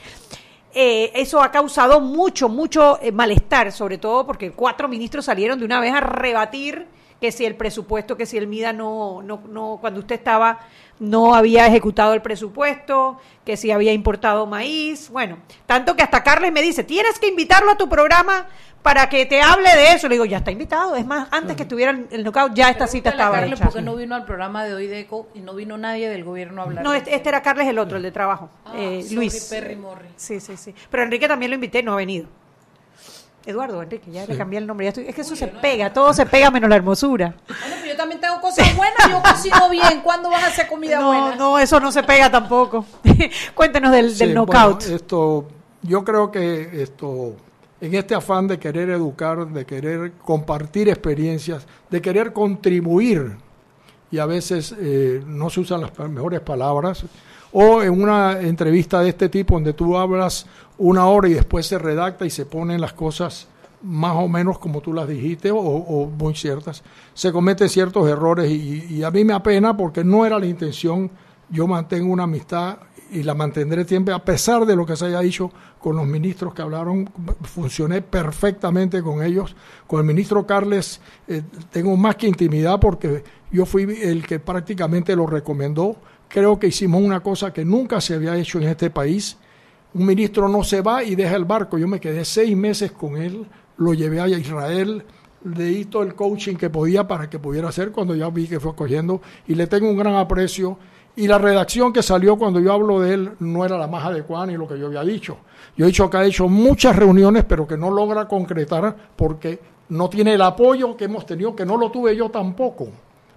Eh, eso ha causado mucho, mucho eh, malestar, sobre todo porque cuatro ministros salieron de una vez a rebatir que si el presupuesto, que si el MIDA no, no, no, cuando usted estaba, no había ejecutado el presupuesto, que si había importado maíz, bueno, tanto que hasta Carles me dice, tienes que invitarlo a tu programa para que te hable de eso. Le digo, ya está invitado, es más, antes que estuviera el el knockout, ya esta cita estaba Carlos hecha. porque no vino al programa de hoy de ECO y no vino nadie del gobierno a hablar. No, este, este era Carles el otro, el de trabajo, Ah, eh, Luis. Perry Morri. Sí, sí, sí. Pero Enrique también lo invité, no ha venido. Eduardo, Enrique, ya le cambié el nombre. ya estoy- es que eso se pega, todo se pega menos la hermosura. Bueno, pero yo también tengo cosas buenas, yo cocino bien. ¿Cuándo vas a hacer comida No, buena? no, eso no se pega tampoco. Cuéntenos del, del knockout. bueno, esto, yo creo que esto, en este afán de querer educar, de querer compartir experiencias, de querer contribuir, y a veces eh, no se usan las mejores palabras, o en una entrevista de este tipo donde tú hablas una hora y después se redacta y se ponen las cosas más o menos como tú las dijiste o, muy ciertas, se cometen ciertos errores y, y a mí me apena porque no era la intención, yo mantengo una amistad y la mantendré siempre a pesar de lo que se haya dicho con los ministros que hablaron, funcioné perfectamente con ellos, con el ministro Carles eh, tengo más que intimidad porque yo fui el que prácticamente lo recomendó, creo que hicimos una cosa que nunca se había hecho en este país, un ministro no se va y deja el barco. Yo me quedé seis meses con él, lo llevé a Israel, le di todo el coaching que podía para que pudiera hacer cuando ya vi que fue cogiendo y le tengo un gran aprecio. Y la redacción que salió cuando yo hablo de él no era la más adecuada ni lo que yo había dicho. Yo he dicho que ha hecho muchas reuniones, pero que no logra concretar porque no tiene el apoyo que hemos tenido, que no lo tuve yo tampoco.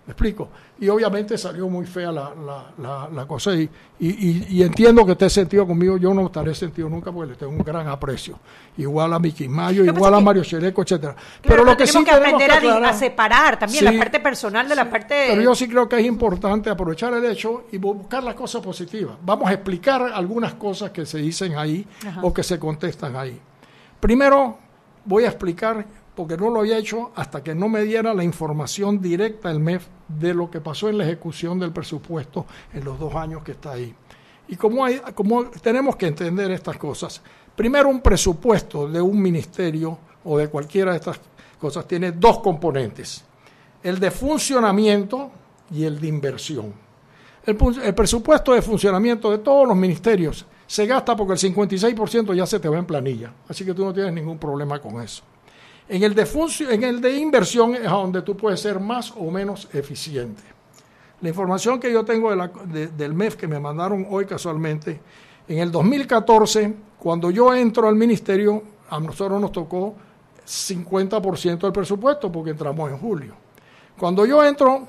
¿Me explico? Y obviamente salió muy fea la, la, la, la cosa y, y, y- entiendo que esté sentido conmigo, yo no estaré sentido nunca porque le tengo un gran aprecio. Igual a Miki Mayo, que igual a que- Mario Chereco, etcétera. Claro, pero lo que sí que tenemos aprender a, di- aclarar- a separar también Sí, la parte personal de la parte... pero yo sí creo que es importante aprovechar el hecho y buscar las cosas positivas. Vamos a explicar algunas cosas que se dicen ahí Ajá. o que se contestan ahí. Primero, voy a explicar, porque no lo había hecho hasta que no me diera la información directa el MEF de lo que pasó en la ejecución del presupuesto en los dos años que está ahí. Y como, hay, como tenemos que entender estas cosas, primero un presupuesto de un ministerio o de cualquiera de estas cosas tiene dos componentes, el de funcionamiento y el de inversión. El, el presupuesto de funcionamiento de todos los ministerios se gasta porque el 56% ya se te va en planilla, así que tú no tienes ningún problema con eso. En el de, funcio- en el de inversión es donde tú puedes ser más o menos eficiente. La información que yo tengo del MEF que me mandaron hoy casualmente, en el 2014, cuando yo entro al ministerio, a nosotros nos tocó 50% del presupuesto porque entramos en julio. Cuando yo entro,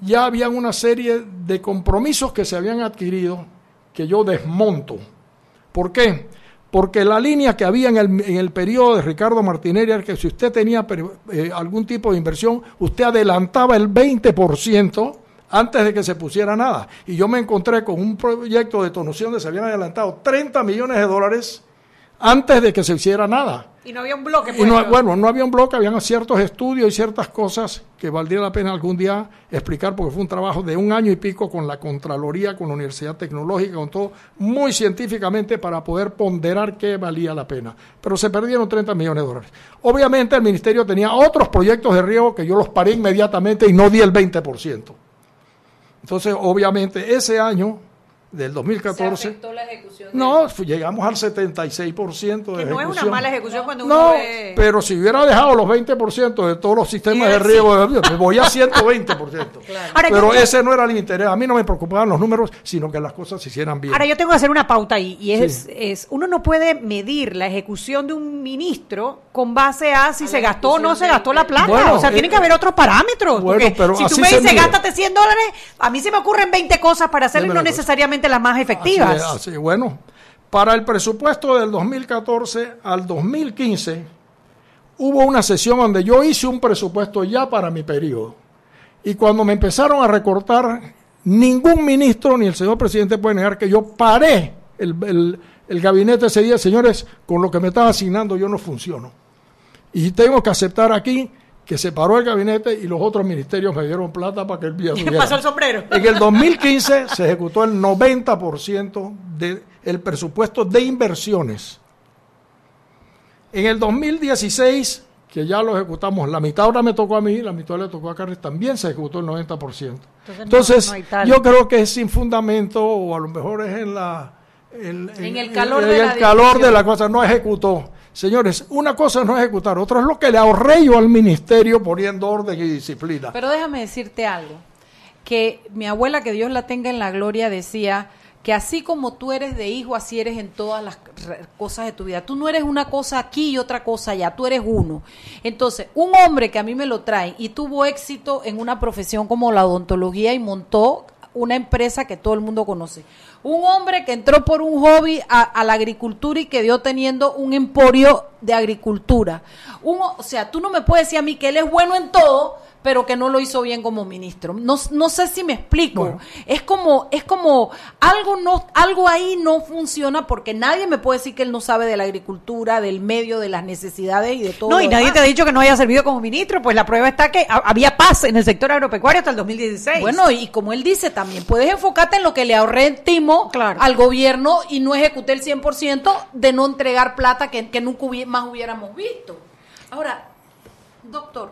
ya habían una serie de compromisos que se habían adquirido que yo desmonto. ¿Por qué? Porque la línea que había en el, en el periodo de Ricardo Martinelli era que si usted tenía eh, algún tipo de inversión, usted adelantaba el 20% antes de que se pusiera nada. Y yo me encontré con un proyecto de tonación donde se habían adelantado 30 millones de dólares antes de que se hiciera nada. Y no había un bloque. Y no- puesto. bueno, no había un bloque, habían ciertos estudios y ciertas cosas que valdría la pena algún día explicar, porque fue un trabajo de un año y pico con la Contraloría, con la Universidad Tecnológica, con todo, muy científicamente para poder ponderar qué valía la pena. Pero se perdieron 30 millones de dólares. Obviamente el Ministerio tenía otros proyectos de riego que yo los paré inmediatamente y no di el 20%. Entonces, obviamente, ese año del 2014... la ejecución. No, llegamos al 76% de Que no es una ejecución. mala ejecución cuando uno No, ve... pero si hubiera dejado los 20% de todos los sistemas de Sí. riego, me voy a 120%. Ahora, pero yo- ese no era el interés. A mí no me preocupaban los números, sino que las cosas se hicieran bien. Ahora yo tengo que hacer una pauta ahí y es, Sí. es uno no puede medir la ejecución de un ministro con base a si se gastó o no se gastó la plata. Bueno, o sea, eh, tiene que haber otros parámetros. bueno, porque pero si tú así me se dices gástate 100 dólares, a mí se me ocurren 20 cosas para hacerlo y no la las más efectivas. Bueno, para el presupuesto del 2014 al 2015 hubo una sesión donde yo hice un presupuesto ya para mi periodo. Y cuando me empezaron a recortar, ningún ministro ni el señor presidente puede negar que yo paré el, el- el gabinete ese día. Señores, con lo que me están asignando yo no funciono. Y tengo que aceptar aquí que se paró el gabinete y los otros ministerios me dieron plata para que el día subiera. Pasó el sombrero. En el 2015 se ejecutó el 90% del presupuesto de inversiones. En el 2016, que ya lo ejecutamos, la mitad ahora me tocó a mí, la mitad le tocó a Carles, también se ejecutó el 90%. no- Entonces, no yo creo que es sin fundamento, o a lo mejor es en la... En, En el calor en de el la calor de la cosa, no ejecutó. Señores, una cosa no ejecutar, otra es lo que le ahorré yo al ministerio poniendo orden y disciplina. Pero déjame decirte algo, que mi abuela, que Dios la tenga en la gloria, decía que así como tú eres de hijo, así eres en todas las cosas de tu vida. Tú no eres una cosa aquí y otra cosa allá, tú eres uno. Entonces, un hombre que a mí me lo trae y tuvo éxito en una profesión como la odontología y montó una empresa que todo el mundo conoce. Un hombre que entró por un hobby a, a la agricultura y quedó teniendo un emporio de agricultura. Un, o sea, tú no me puedes decir a mí que él es bueno en todo, pero que no lo hizo bien como ministro. No, no sé si me explico. Bueno. Es como, es como algo no, algo ahí no funciona porque nadie me puede decir que él no sabe de la agricultura, del medio, de las necesidades y de todo. No, y nadie demás. te ha dicho que no haya servido como ministro, pues la prueba está que ha- había paz en el sector agropecuario hasta el 2016. Bueno, y como él dice también, puedes enfocarte en lo que le ahorré timo Claro. al gobierno y no ejecuté el 100% de no entregar plata que, que nunca hubie- más hubiéramos visto. Ahora, doctor,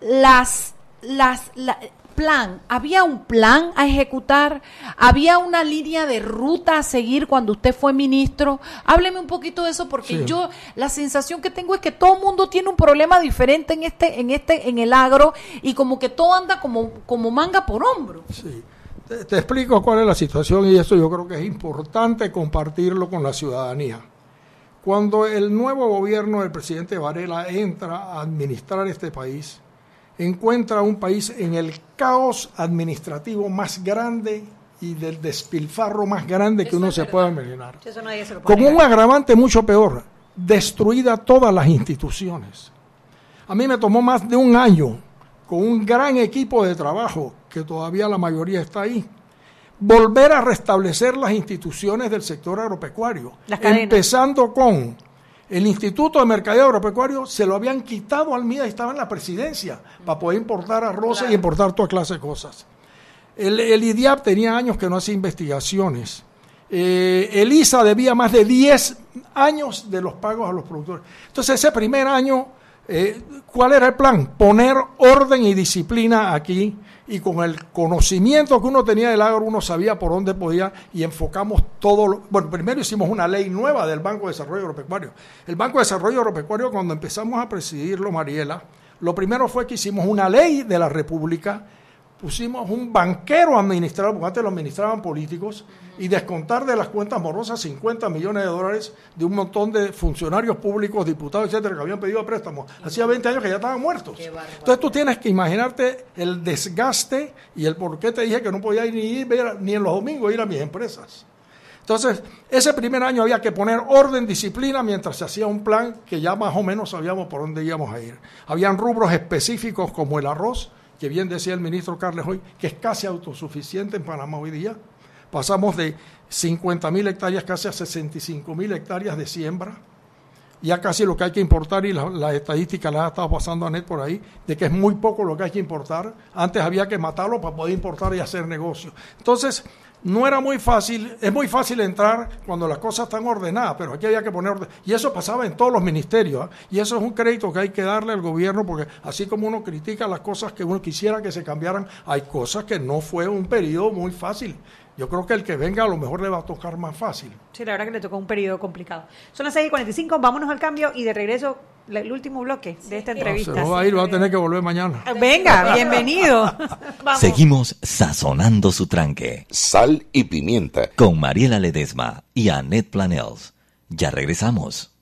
las, las, la- plan, ¿había un plan a ejecutar? ¿Había una línea de ruta a seguir cuando usted fue ministro? Hábleme un poquito de eso porque Sí. yo la sensación que tengo es que todo el mundo tiene un problema diferente en este, en este, en el agro y como que todo anda como, como manga por hombro. Sí. Te, te explico cuál es la situación y esto yo creo que es importante compartirlo con la ciudadanía. Cuando el nuevo gobierno del presidente Varela entra a administrar este país, encuentra un país en el caos administrativo más grande y del despilfarro más grande que uno se pueda imaginar. Eso nadie se lo puede Con un agravante mucho peor, destruida todas las instituciones. A mí me tomó más de un año, con un gran equipo de trabajo, que todavía la mayoría está ahí, volver a restablecer las instituciones del sector agropecuario. Empezando con el Instituto de Mercadeo Agropecuario, se lo habían quitado al MIDA y estaba en la presidencia para poder importar arroz y importar toda clase de cosas. El, el IDIAP tenía años que no hacía investigaciones. Eh, el ISA debía más de 10 años de los pagos a los productores. Entonces, ese primer año, eh, ¿cuál era el plan? Poner orden y disciplina aquí y con el conocimiento que uno tenía del agro, uno sabía por dónde podía y enfocamos todo. lo- bueno, primero hicimos una ley nueva del Banco de Desarrollo Agropecuario. El Banco de Desarrollo Agropecuario, cuando empezamos a presidirlo, Mariela, lo primero fue que hicimos una ley de la República pusimos un banquero administrador, porque antes lo administraban políticos, y descontar de las cuentas morosas 50 millones de dólares de un montón de funcionarios públicos, diputados, etcétera, que habían pedido préstamos. Hacía 20 años que ya estaban muertos. Entonces tú tienes que imaginarte el desgaste y el por qué te dije que no podía ir ni, ir, ni en los domingos ir a mis empresas. Entonces, ese primer año había que poner orden, disciplina, mientras se hacía un plan que ya más o menos sabíamos por dónde íbamos a ir. Habían rubros específicos como el arroz, que bien decía el ministro Carles hoy, que es casi autosuficiente en Panamá hoy día. Pasamos de 50 mil hectáreas casi a 65 mil hectáreas de siembra. ya casi lo que hay que importar y las la estadísticas las ha estado pasando a net por ahí, de que es muy poco lo que hay que importar. Antes había que matarlo para poder importar y hacer negocio. Entonces, no era muy fácil, es muy fácil entrar cuando las cosas están ordenadas, pero aquí había que poner orden. Y eso pasaba en todos los ministerios, ¿ah? y eso es un crédito que hay que darle al gobierno, porque así como uno critica las cosas que uno quisiera que se cambiaran, hay cosas que no fue un periodo muy fácil. Yo creo que el que venga a lo mejor le va a tocar más fácil. Sí, la verdad que le tocó un periodo complicado. Son las 6 y 45, vámonos al cambio y de regreso el último bloque de esta entrevista. se va a ir, va a tener que volver mañana. Venga, bienvenido. Vamos. Seguimos sazonando su tranque. Sal y pimienta. Con Mariela Ledesma y Annette Planels. Ya regresamos.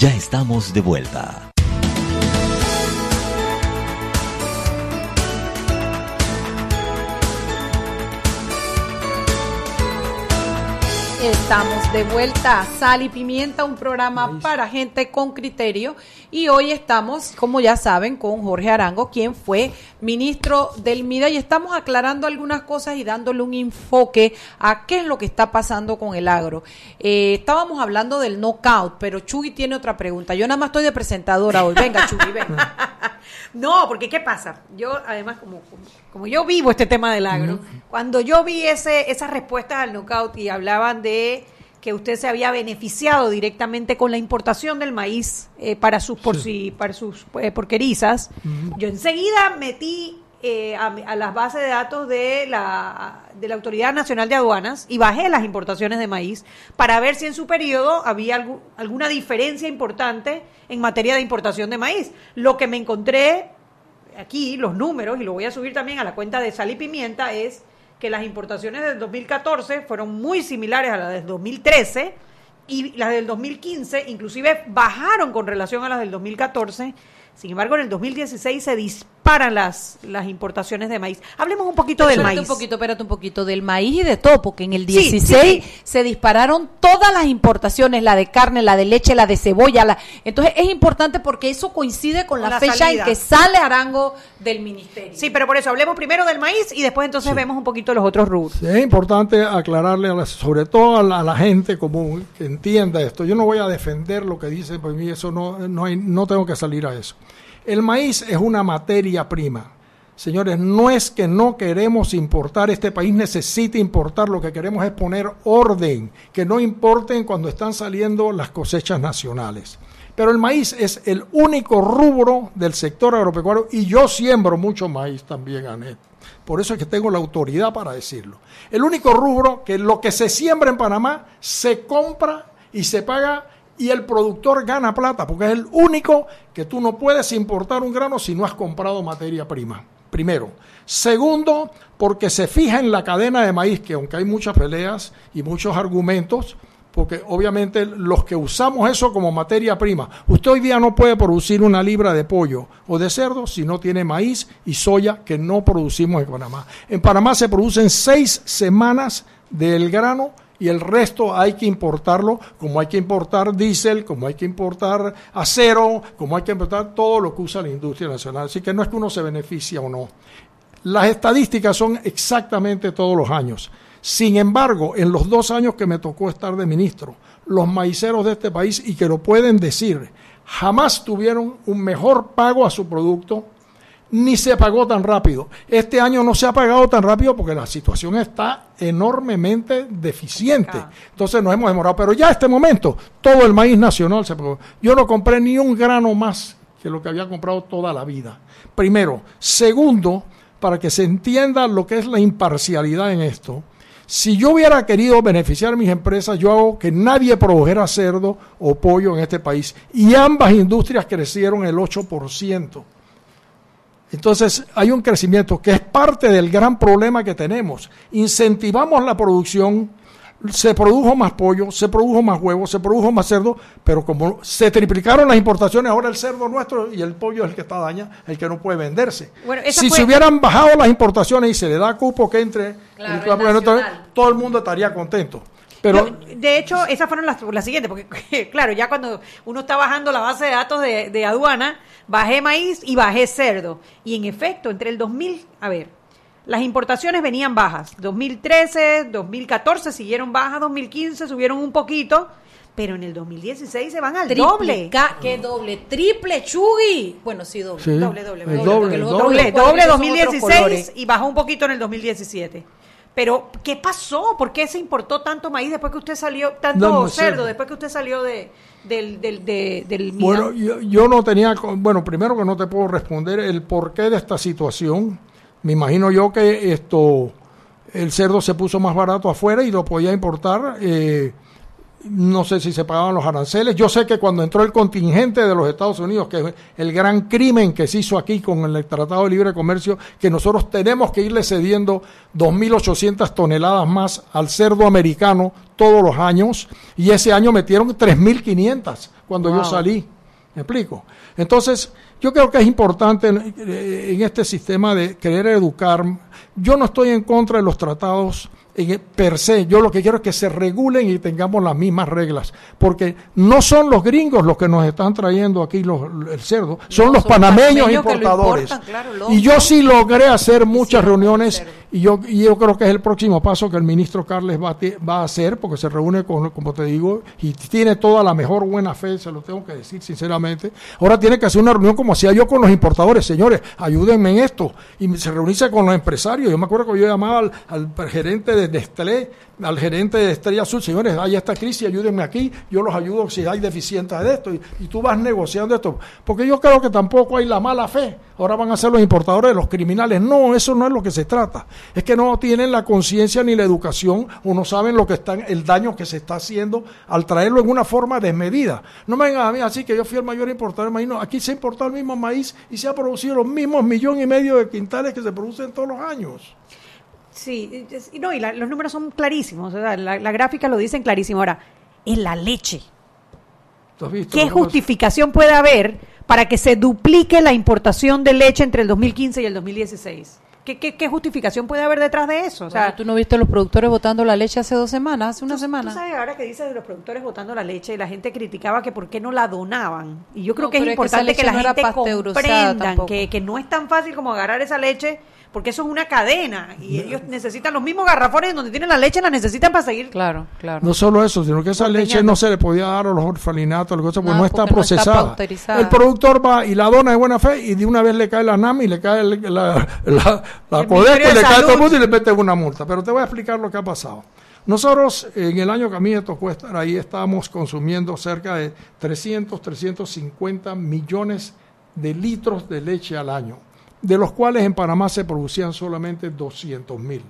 Ya estamos de vuelta. Estamos de vuelta a Sal y Pimienta, un programa para gente con criterio. Y hoy estamos, como ya saben, con Jorge Arango, quien fue ministro del MIDA, y estamos aclarando algunas cosas y dándole un enfoque a qué es lo que está pasando con el agro. Eh, estábamos hablando del knockout, pero Chugui tiene otra pregunta. Yo nada más estoy de presentadora hoy. Venga, Chugui, venga. No, porque ¿qué pasa? Yo, además, como, como, como yo vivo este tema del agro, cuando yo vi ese, esas respuestas al knockout y hablaban de que usted se había beneficiado directamente con la importación del maíz eh, para sus por si, para sus eh, porquerizas, yo enseguida metí eh, a, a las bases de datos de la, de la Autoridad Nacional de Aduanas y bajé las importaciones de maíz para ver si en su periodo había algu- alguna diferencia importante en materia de importación de maíz. Lo que me encontré aquí, los números, y lo voy a subir también a la cuenta de sal y pimienta, es que las importaciones del 2014 fueron muy similares a las del 2013 y las del 2015 inclusive bajaron con relación a las del 2014. Sin embargo, en el 2016 se disparan las, las importaciones de maíz. Hablemos un poquito del Espérate maíz. un poquito, espérate un poquito, del maíz y de todo, porque en el Sí, 16 sí, sí. se dispararon todas las importaciones, la de carne, la de leche, la de cebolla. La... Entonces es importante porque eso coincide con, Con la, la fecha salida. en que sale Arango del ministerio. Sí, pero por eso hablemos primero del maíz y después entonces vemos un poquito los otros rubros. Sí, es importante aclararle, a la- sobre todo a la, a la gente común que entienda esto. Yo no voy a defender lo que dice, por mí eso no, no, hay- no tengo que salir a eso. El maíz es una materia prima. Señores, no es que no queremos importar, este país necesita importar, lo que queremos es poner orden, que no importen cuando están saliendo las cosechas nacionales. Pero el maíz es el único rubro del sector agropecuario y yo siembro mucho maíz también, Anet. Por eso es que tengo la autoridad para decirlo. El único rubro que lo que se siembra en Panamá se compra y se paga y el productor gana plata, porque es el único que tú no puedes importar un grano si no has comprado materia prima. Primero. Segundo, porque se fija en la cadena de maíz, que aunque hay muchas peleas y muchos argumentos, porque obviamente los que usamos eso como materia prima, usted hoy día no puede producir una libra de pollo o de cerdo si no tiene maíz y soya que no producimos en Panamá. En Panamá se producen seis semanas del grano y el resto hay que importarlo, como hay que importar diésel, como hay que importar acero, como hay que importar todo lo que usa la industria nacional. Así que no es que uno se beneficia o no. Las estadísticas son exactamente todos los años. Sin embargo, en los dos años que me tocó estar de ministro, los maiceros de este país, y que lo pueden decir, jamás tuvieron un mejor pago a su producto, ni se pagó tan rápido. Este año no se ha pagado tan rápido porque la situación está enormemente deficiente. Entonces nos hemos demorado. Pero ya a este momento, todo el maíz nacional se pagó. Yo no compré ni un grano más que lo que había comprado toda la vida. Primero. Segundo, para que se entienda lo que es la imparcialidad en esto. Si yo hubiera querido beneficiar a mis empresas, yo hago que nadie produjera cerdo o pollo en este país. Y ambas industrias crecieron el 8%. Entonces hay un crecimiento que es parte del gran problema que tenemos. Incentivamos la producción, se produjo más pollo, se produjo más huevos, se produjo más cerdo, pero como se triplicaron las importaciones, ahora el cerdo nuestro y el pollo es el que está daña, el que no puede venderse. si se hubieran bajado las importaciones y se le da cupo que entre, todo el mundo estaría contento. Pero, de hecho, esas fueron las, las siguientes, porque claro, ya cuando uno está bajando la base de datos de, de aduana, bajé maíz y bajé cerdo. Y en efecto, entre el 2000, a ver, las importaciones venían bajas. 2013, 2014 siguieron bajas, 2015 subieron un poquito, pero en el 2016 se van al doble. ¿Qué doble? Triple, Chugui. Bueno, sí, doble. doble, doble, doble, doble, doble, 2016 y bajó un poquito en el 2017. Pero, ¿qué pasó? ¿Por qué se importó tanto maíz después que usted salió, tanto cerdo, después que usted salió de, del, del, del Bueno, yo, yo, no tenía, bueno, primero que no te puedo responder el porqué de esta situación. Me imagino yo que esto, el cerdo se puso más barato afuera y lo podía importar. Eh, no sé si se pagaban los aranceles. Yo sé que cuando entró el contingente de los Estados Unidos, que es el gran crimen que se hizo aquí con el Tratado de Libre Comercio, que nosotros tenemos que irle cediendo 2.800 toneladas más al cerdo americano todos los años, y ese año metieron 3.500 cuando yo salí. ¿Me explico? Entonces, yo creo que es importante en este sistema de querer educar. Yo no estoy en contra de los tratados per se. Yo lo que quiero es que se regulen y tengamos las mismas reglas, porque no son los gringos los que nos están trayendo aquí los, el cerdo, son los panameños, importadores. y yo sí logré hacer muchas reuniones y yo, y yo creo que es el próximo paso que el ministro Carles va va a hacer, porque se reúne con, como te digo, y tiene toda la mejor buena fe, se lo tengo que decir sinceramente. Ahora tiene que hacer una reunión como hacía yo con los importadores, señores, ayúdenme en esto. Y se reunirse con los empresarios. Yo me acuerdo que yo llamaba al, al gerente de Nestlé al gerente de Estrella Azul, señores, hay esta crisis, ayúdenme aquí, yo los ayudo si hay deficiencias de esto, y, tú vas negociando esto. Porque yo creo que tampoco hay la mala fe. Ahora van a ser los importadores, los criminales. No, eso no es lo que se trata. Es que no tienen la conciencia ni la educación o no saben lo que están, el daño que se está haciendo al traerlo en una forma desmedida. No me vengan a mí así que yo fui el mayor importador de maíz. No, aquí se importa el mismo maíz y se ha producido los mismos millón y medio de quintales que se producen todos los años. Sí, no, y los números son clarísimos, la, gráfica lo dicen clarísimo. Ahora, en la leche. ¿Qué justificación puede haber para que se duplique la importación de leche entre el 2015 y el 2016? ¿Qué, qué, justificación puede haber detrás de eso? O sea, ¿Tú no viste los productores votando la leche hace dos semanas, hace una semana? Tú sabes ahora que dices de los productores votando la leche, y la gente criticaba que por qué no la donaban. Y yo creo que es importante que, la gente comprenda que, que no es tan fácil como agarrar esa leche porque eso es una cadena y ellos necesitan los mismos garrafones donde tienen la leche, la necesitan para seguir. Claro, claro. No solo eso, sino que esa leche no se le podía dar a los orfalinatos, no, porque no está procesada. el productor va y la dona de buena fe y de una vez le cae la NAM y le cae la, la, la, y le cae todo el mundo y le mete una multa. Pero te voy a explicar lo que ha pasado. Nosotros en el año que a mí me tocó estar ahí estábamos consumiendo cerca de 300, 350 millones de litros de leche al año de los cuales en Panamá se producían solamente 200 mil.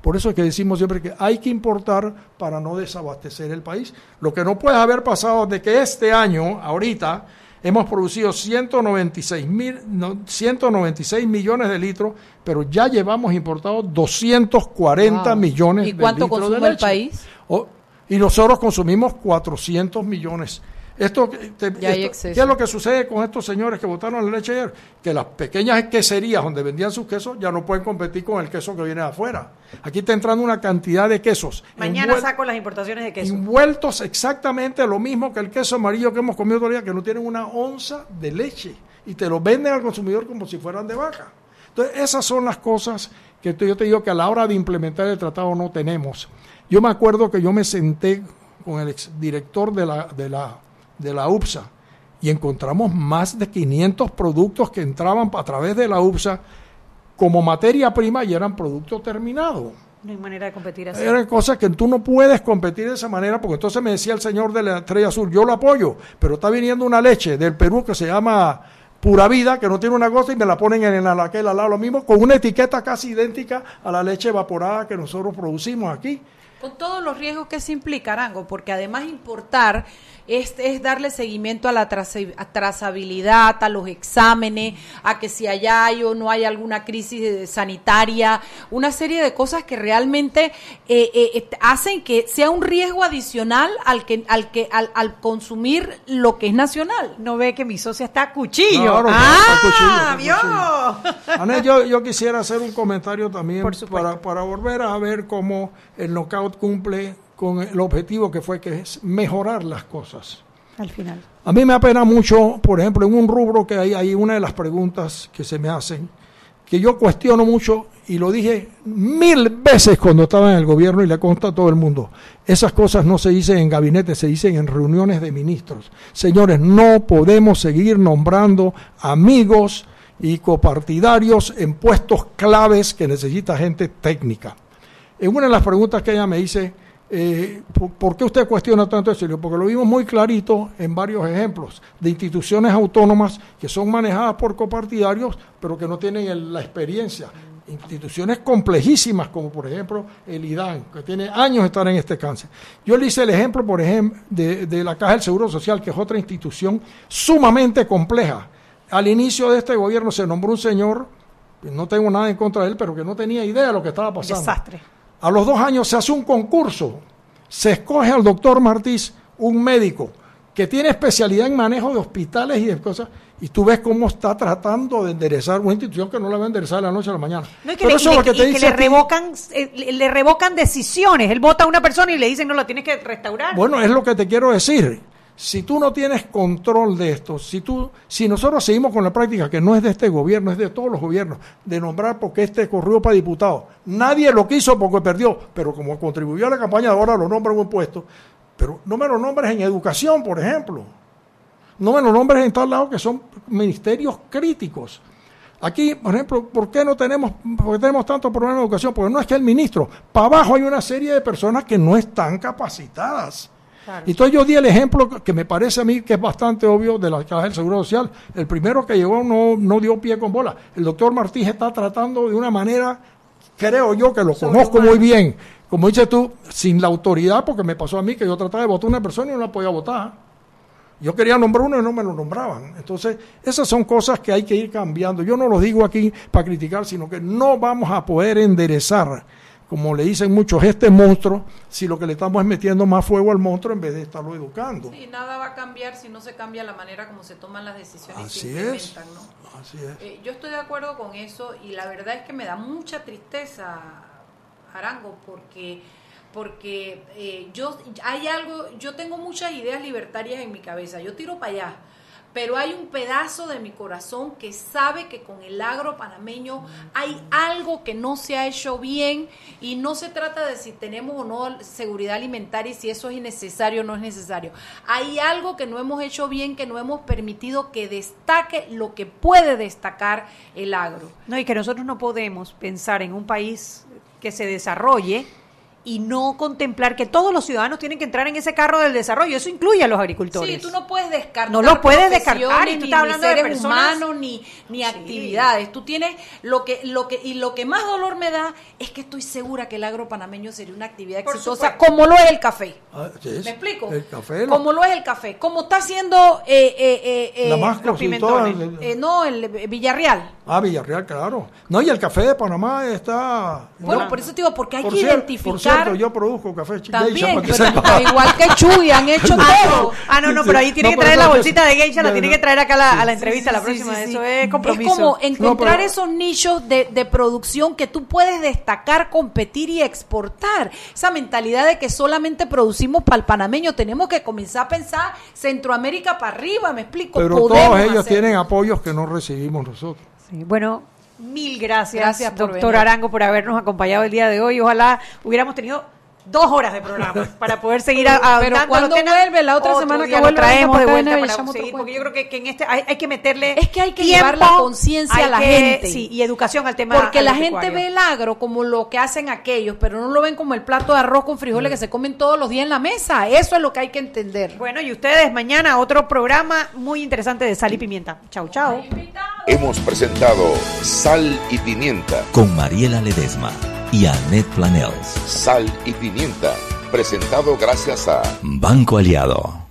Por eso es que decimos siempre que hay que importar para no desabastecer el país. Lo que no puede haber pasado de que este año, ahorita, hemos producido 196, mil, 196 millones de litros, pero ya llevamos importados 240 millones de litros. ¿Y cuánto consume el país? y nosotros consumimos 400 millones esto, ¿Qué es lo que sucede con estos señores que votaron la leche ayer? Que las pequeñas queserías donde vendían sus quesos ya no pueden competir con el queso que viene de afuera. Aquí está entrando una cantidad de quesos. Mañana saco las importaciones de queso. Envueltos exactamente lo mismo que el queso amarillo que hemos comido todavía, que no tienen una onza de leche. Y te lo venden al consumidor como si fueran de vaca. Entonces, esas son las cosas que yo te digo que a la hora de implementar el tratado no tenemos. Yo me acuerdo que yo me senté con el exdirector de la, de la de la UPSA y encontramos más de 500 productos que entraban a través de la UPSA como materia prima y eran productos terminados. No hay manera de competir así. Eran cosas que tú no puedes competir de esa manera, porque entonces me decía el señor de la Estrella Azul, yo lo apoyo, pero está viniendo una leche del Perú que se llama Pura Vida, que no tiene una cosa y me la ponen en el aquel al lado, lo mismo, con una etiqueta casi idéntica a la leche evaporada que nosotros producimos aquí. Con todos los riesgos que se implica, Arango, porque además importar es, es darle seguimiento a la traza- a trazabilidad, a los exámenes, a que si allá hay o no hay alguna crisis de- sanitaria, una serie de cosas que realmente eh, eh, eh, hacen que sea un riesgo adicional al que al que al, al consumir lo que es nacional. No ve que mi socia está a cuchillo. Claro, ah, está a cuchillo, ¿vio? Anel, yo, yo quisiera hacer un comentario también para, para volver a ver cómo el knockout cumple con el objetivo que fue que es mejorar las cosas. Al final. A mí me apena mucho, por ejemplo, en un rubro que hay, hay una de las preguntas que se me hacen, que yo cuestiono mucho y lo dije mil veces cuando estaba en el gobierno y le consta a todo el mundo. Esas cosas no se dicen en gabinetes, se dicen en reuniones de ministros. Señores, no podemos seguir nombrando amigos y copartidarios en puestos claves que necesita gente técnica. En una de las preguntas que ella me dice, eh, ¿por, qué usted cuestiona tanto eso? Porque lo vimos muy clarito en varios ejemplos de instituciones autónomas que son manejadas por copartidarios, pero que no tienen la experiencia. Instituciones complejísimas, como por ejemplo el IDAN, que tiene años de estar en este cáncer. Yo le hice el ejemplo, por ejemplo, de la Caja del Seguro Social, que es otra institución sumamente compleja. Al inicio de este gobierno se nombró un señor, no tengo nada en contra de él, pero que no tenía idea de lo que estaba pasando. Desastre. A los dos años se hace un concurso. Se escoge al doctor Martís, un médico que tiene especialidad en manejo de hospitales y de cosas, y tú ves cómo está tratando de enderezar una institución que no la va a enderezar de la noche a la mañana. No, que, Pero le, eso es lo que te que dice le revocan, eh, le revocan decisiones. Él vota a una persona y le dicen, no, la tienes que restaurar. Bueno, es lo que te quiero decir. Si tú no tienes control de esto, si tú, si nosotros seguimos con la práctica que no es de este gobierno, es de todos los gobiernos, de nombrar porque este corrió para diputado, nadie lo quiso porque perdió, pero como contribuyó a la campaña ahora lo nombra en un puesto, pero no me lo nombres en educación, por ejemplo, no me lo nombres en tal lado que son ministerios críticos. Aquí, por ejemplo, ¿por qué no tenemos, por qué tenemos tantos problemas de educación? Porque no es que el ministro, para abajo hay una serie de personas que no están capacitadas. Entonces yo di el ejemplo que me parece a mí que es bastante obvio de la Caja del Seguro Social. El primero que llegó no, no dio pie con bola. El doctor Martínez está tratando de una manera, creo yo que lo conozco muy bien, como dices tú, sin la autoridad, porque me pasó a mí que yo trataba de votar a una persona y no la podía votar. Yo quería nombrar uno y no me lo nombraban. Entonces, esas son cosas que hay que ir cambiando. Yo no lo digo aquí para criticar, sino que no vamos a poder enderezar, como le dicen muchos, este monstruo, si lo que le estamos es metiendo más fuego al monstruo en vez de estarlo educando. Sí, nada va a cambiar si no se cambia la manera como se toman las decisiones Así se es. ¿no? Así es. Eh, yo estoy de acuerdo con eso y la verdad es que me da mucha tristeza, Arango, porque porque eh, yo hay algo, yo tengo muchas ideas libertarias en mi cabeza, yo tiro para allá, pero hay un pedazo de mi corazón que sabe que con el agro panameño hay algo que no se ha hecho bien y no se trata de si tenemos o no seguridad alimentaria y si eso es necesario o no es necesario. Hay algo que no hemos hecho bien, que no hemos permitido que destaque lo que puede destacar el agro. No, y que nosotros no podemos pensar en un país que se desarrolle y no contemplar que todos los ciudadanos tienen que entrar en ese carro del desarrollo. Eso incluye a los agricultores. Sí, tú no puedes descartar. No lo puedes descartar, y tú estás hablando ni de seres personas- humanos ni, ni actividades. Tú tienes lo que lo que y lo que más dolor me da es que estoy segura que el agro panameño sería una actividad Por exitosa supuesto. como lo es el café. Ah. ¿Me explico? El café, lo- Como lo es el café, como está haciendo eh, eh, eh, eh, los pimentones. todas- eh, no el Villarreal. Ah, Villarreal, claro. No, y el café de Panamá está... Bueno, no, por eso te digo, porque hay por que identificar Por cierto, yo produzco café Geisha, también, para que pero, sepa. igual que Chuy han hecho todo. Ah, no, no, pero ahí tiene No, que traer la bolsita de geisha, la tiene que traer acá a la, a la Sí, entrevista, sí, la próxima. sí. Eso es compromiso. Es como encontrar pero- esos nichos de, de producción que tú puedes destacar, competir y exportar. Esa mentalidad de que solamente producimos para el panameño, tenemos que comenzar a pensar Centroamérica para arriba, me explico. Pero Podemos todos ellos tienen apoyos que no recibimos nosotros. Sí, bueno, mil gracias, doctor venir. Arango, por habernos acompañado el día de hoy. Ojalá hubiéramos tenido dos horas de programa para poder seguir a, a- Pero dando ¿cuándo los temas. vuelve? La otra semana que vuelve, traemos de vuelta para seguir, porque yo creo que, que en este hay, hay que meterle Es que hay que tiempo, llevar la conciencia a la que- gente. sí, y educación al tema Porque la gente ve el agro como lo que hacen aquellos, pero no lo ven como el plato de arroz con frijoles que se comen todos los días en la mesa. Eso es lo que hay que entender. Bueno, y ustedes mañana otro programa muy interesante de sal y pimienta. Chau, chau. Hemos presentado Sal y Pimienta. Con Mariela Ledesma y Annette Planels. Sal y Pimienta. Presentado gracias a Banco Aliado.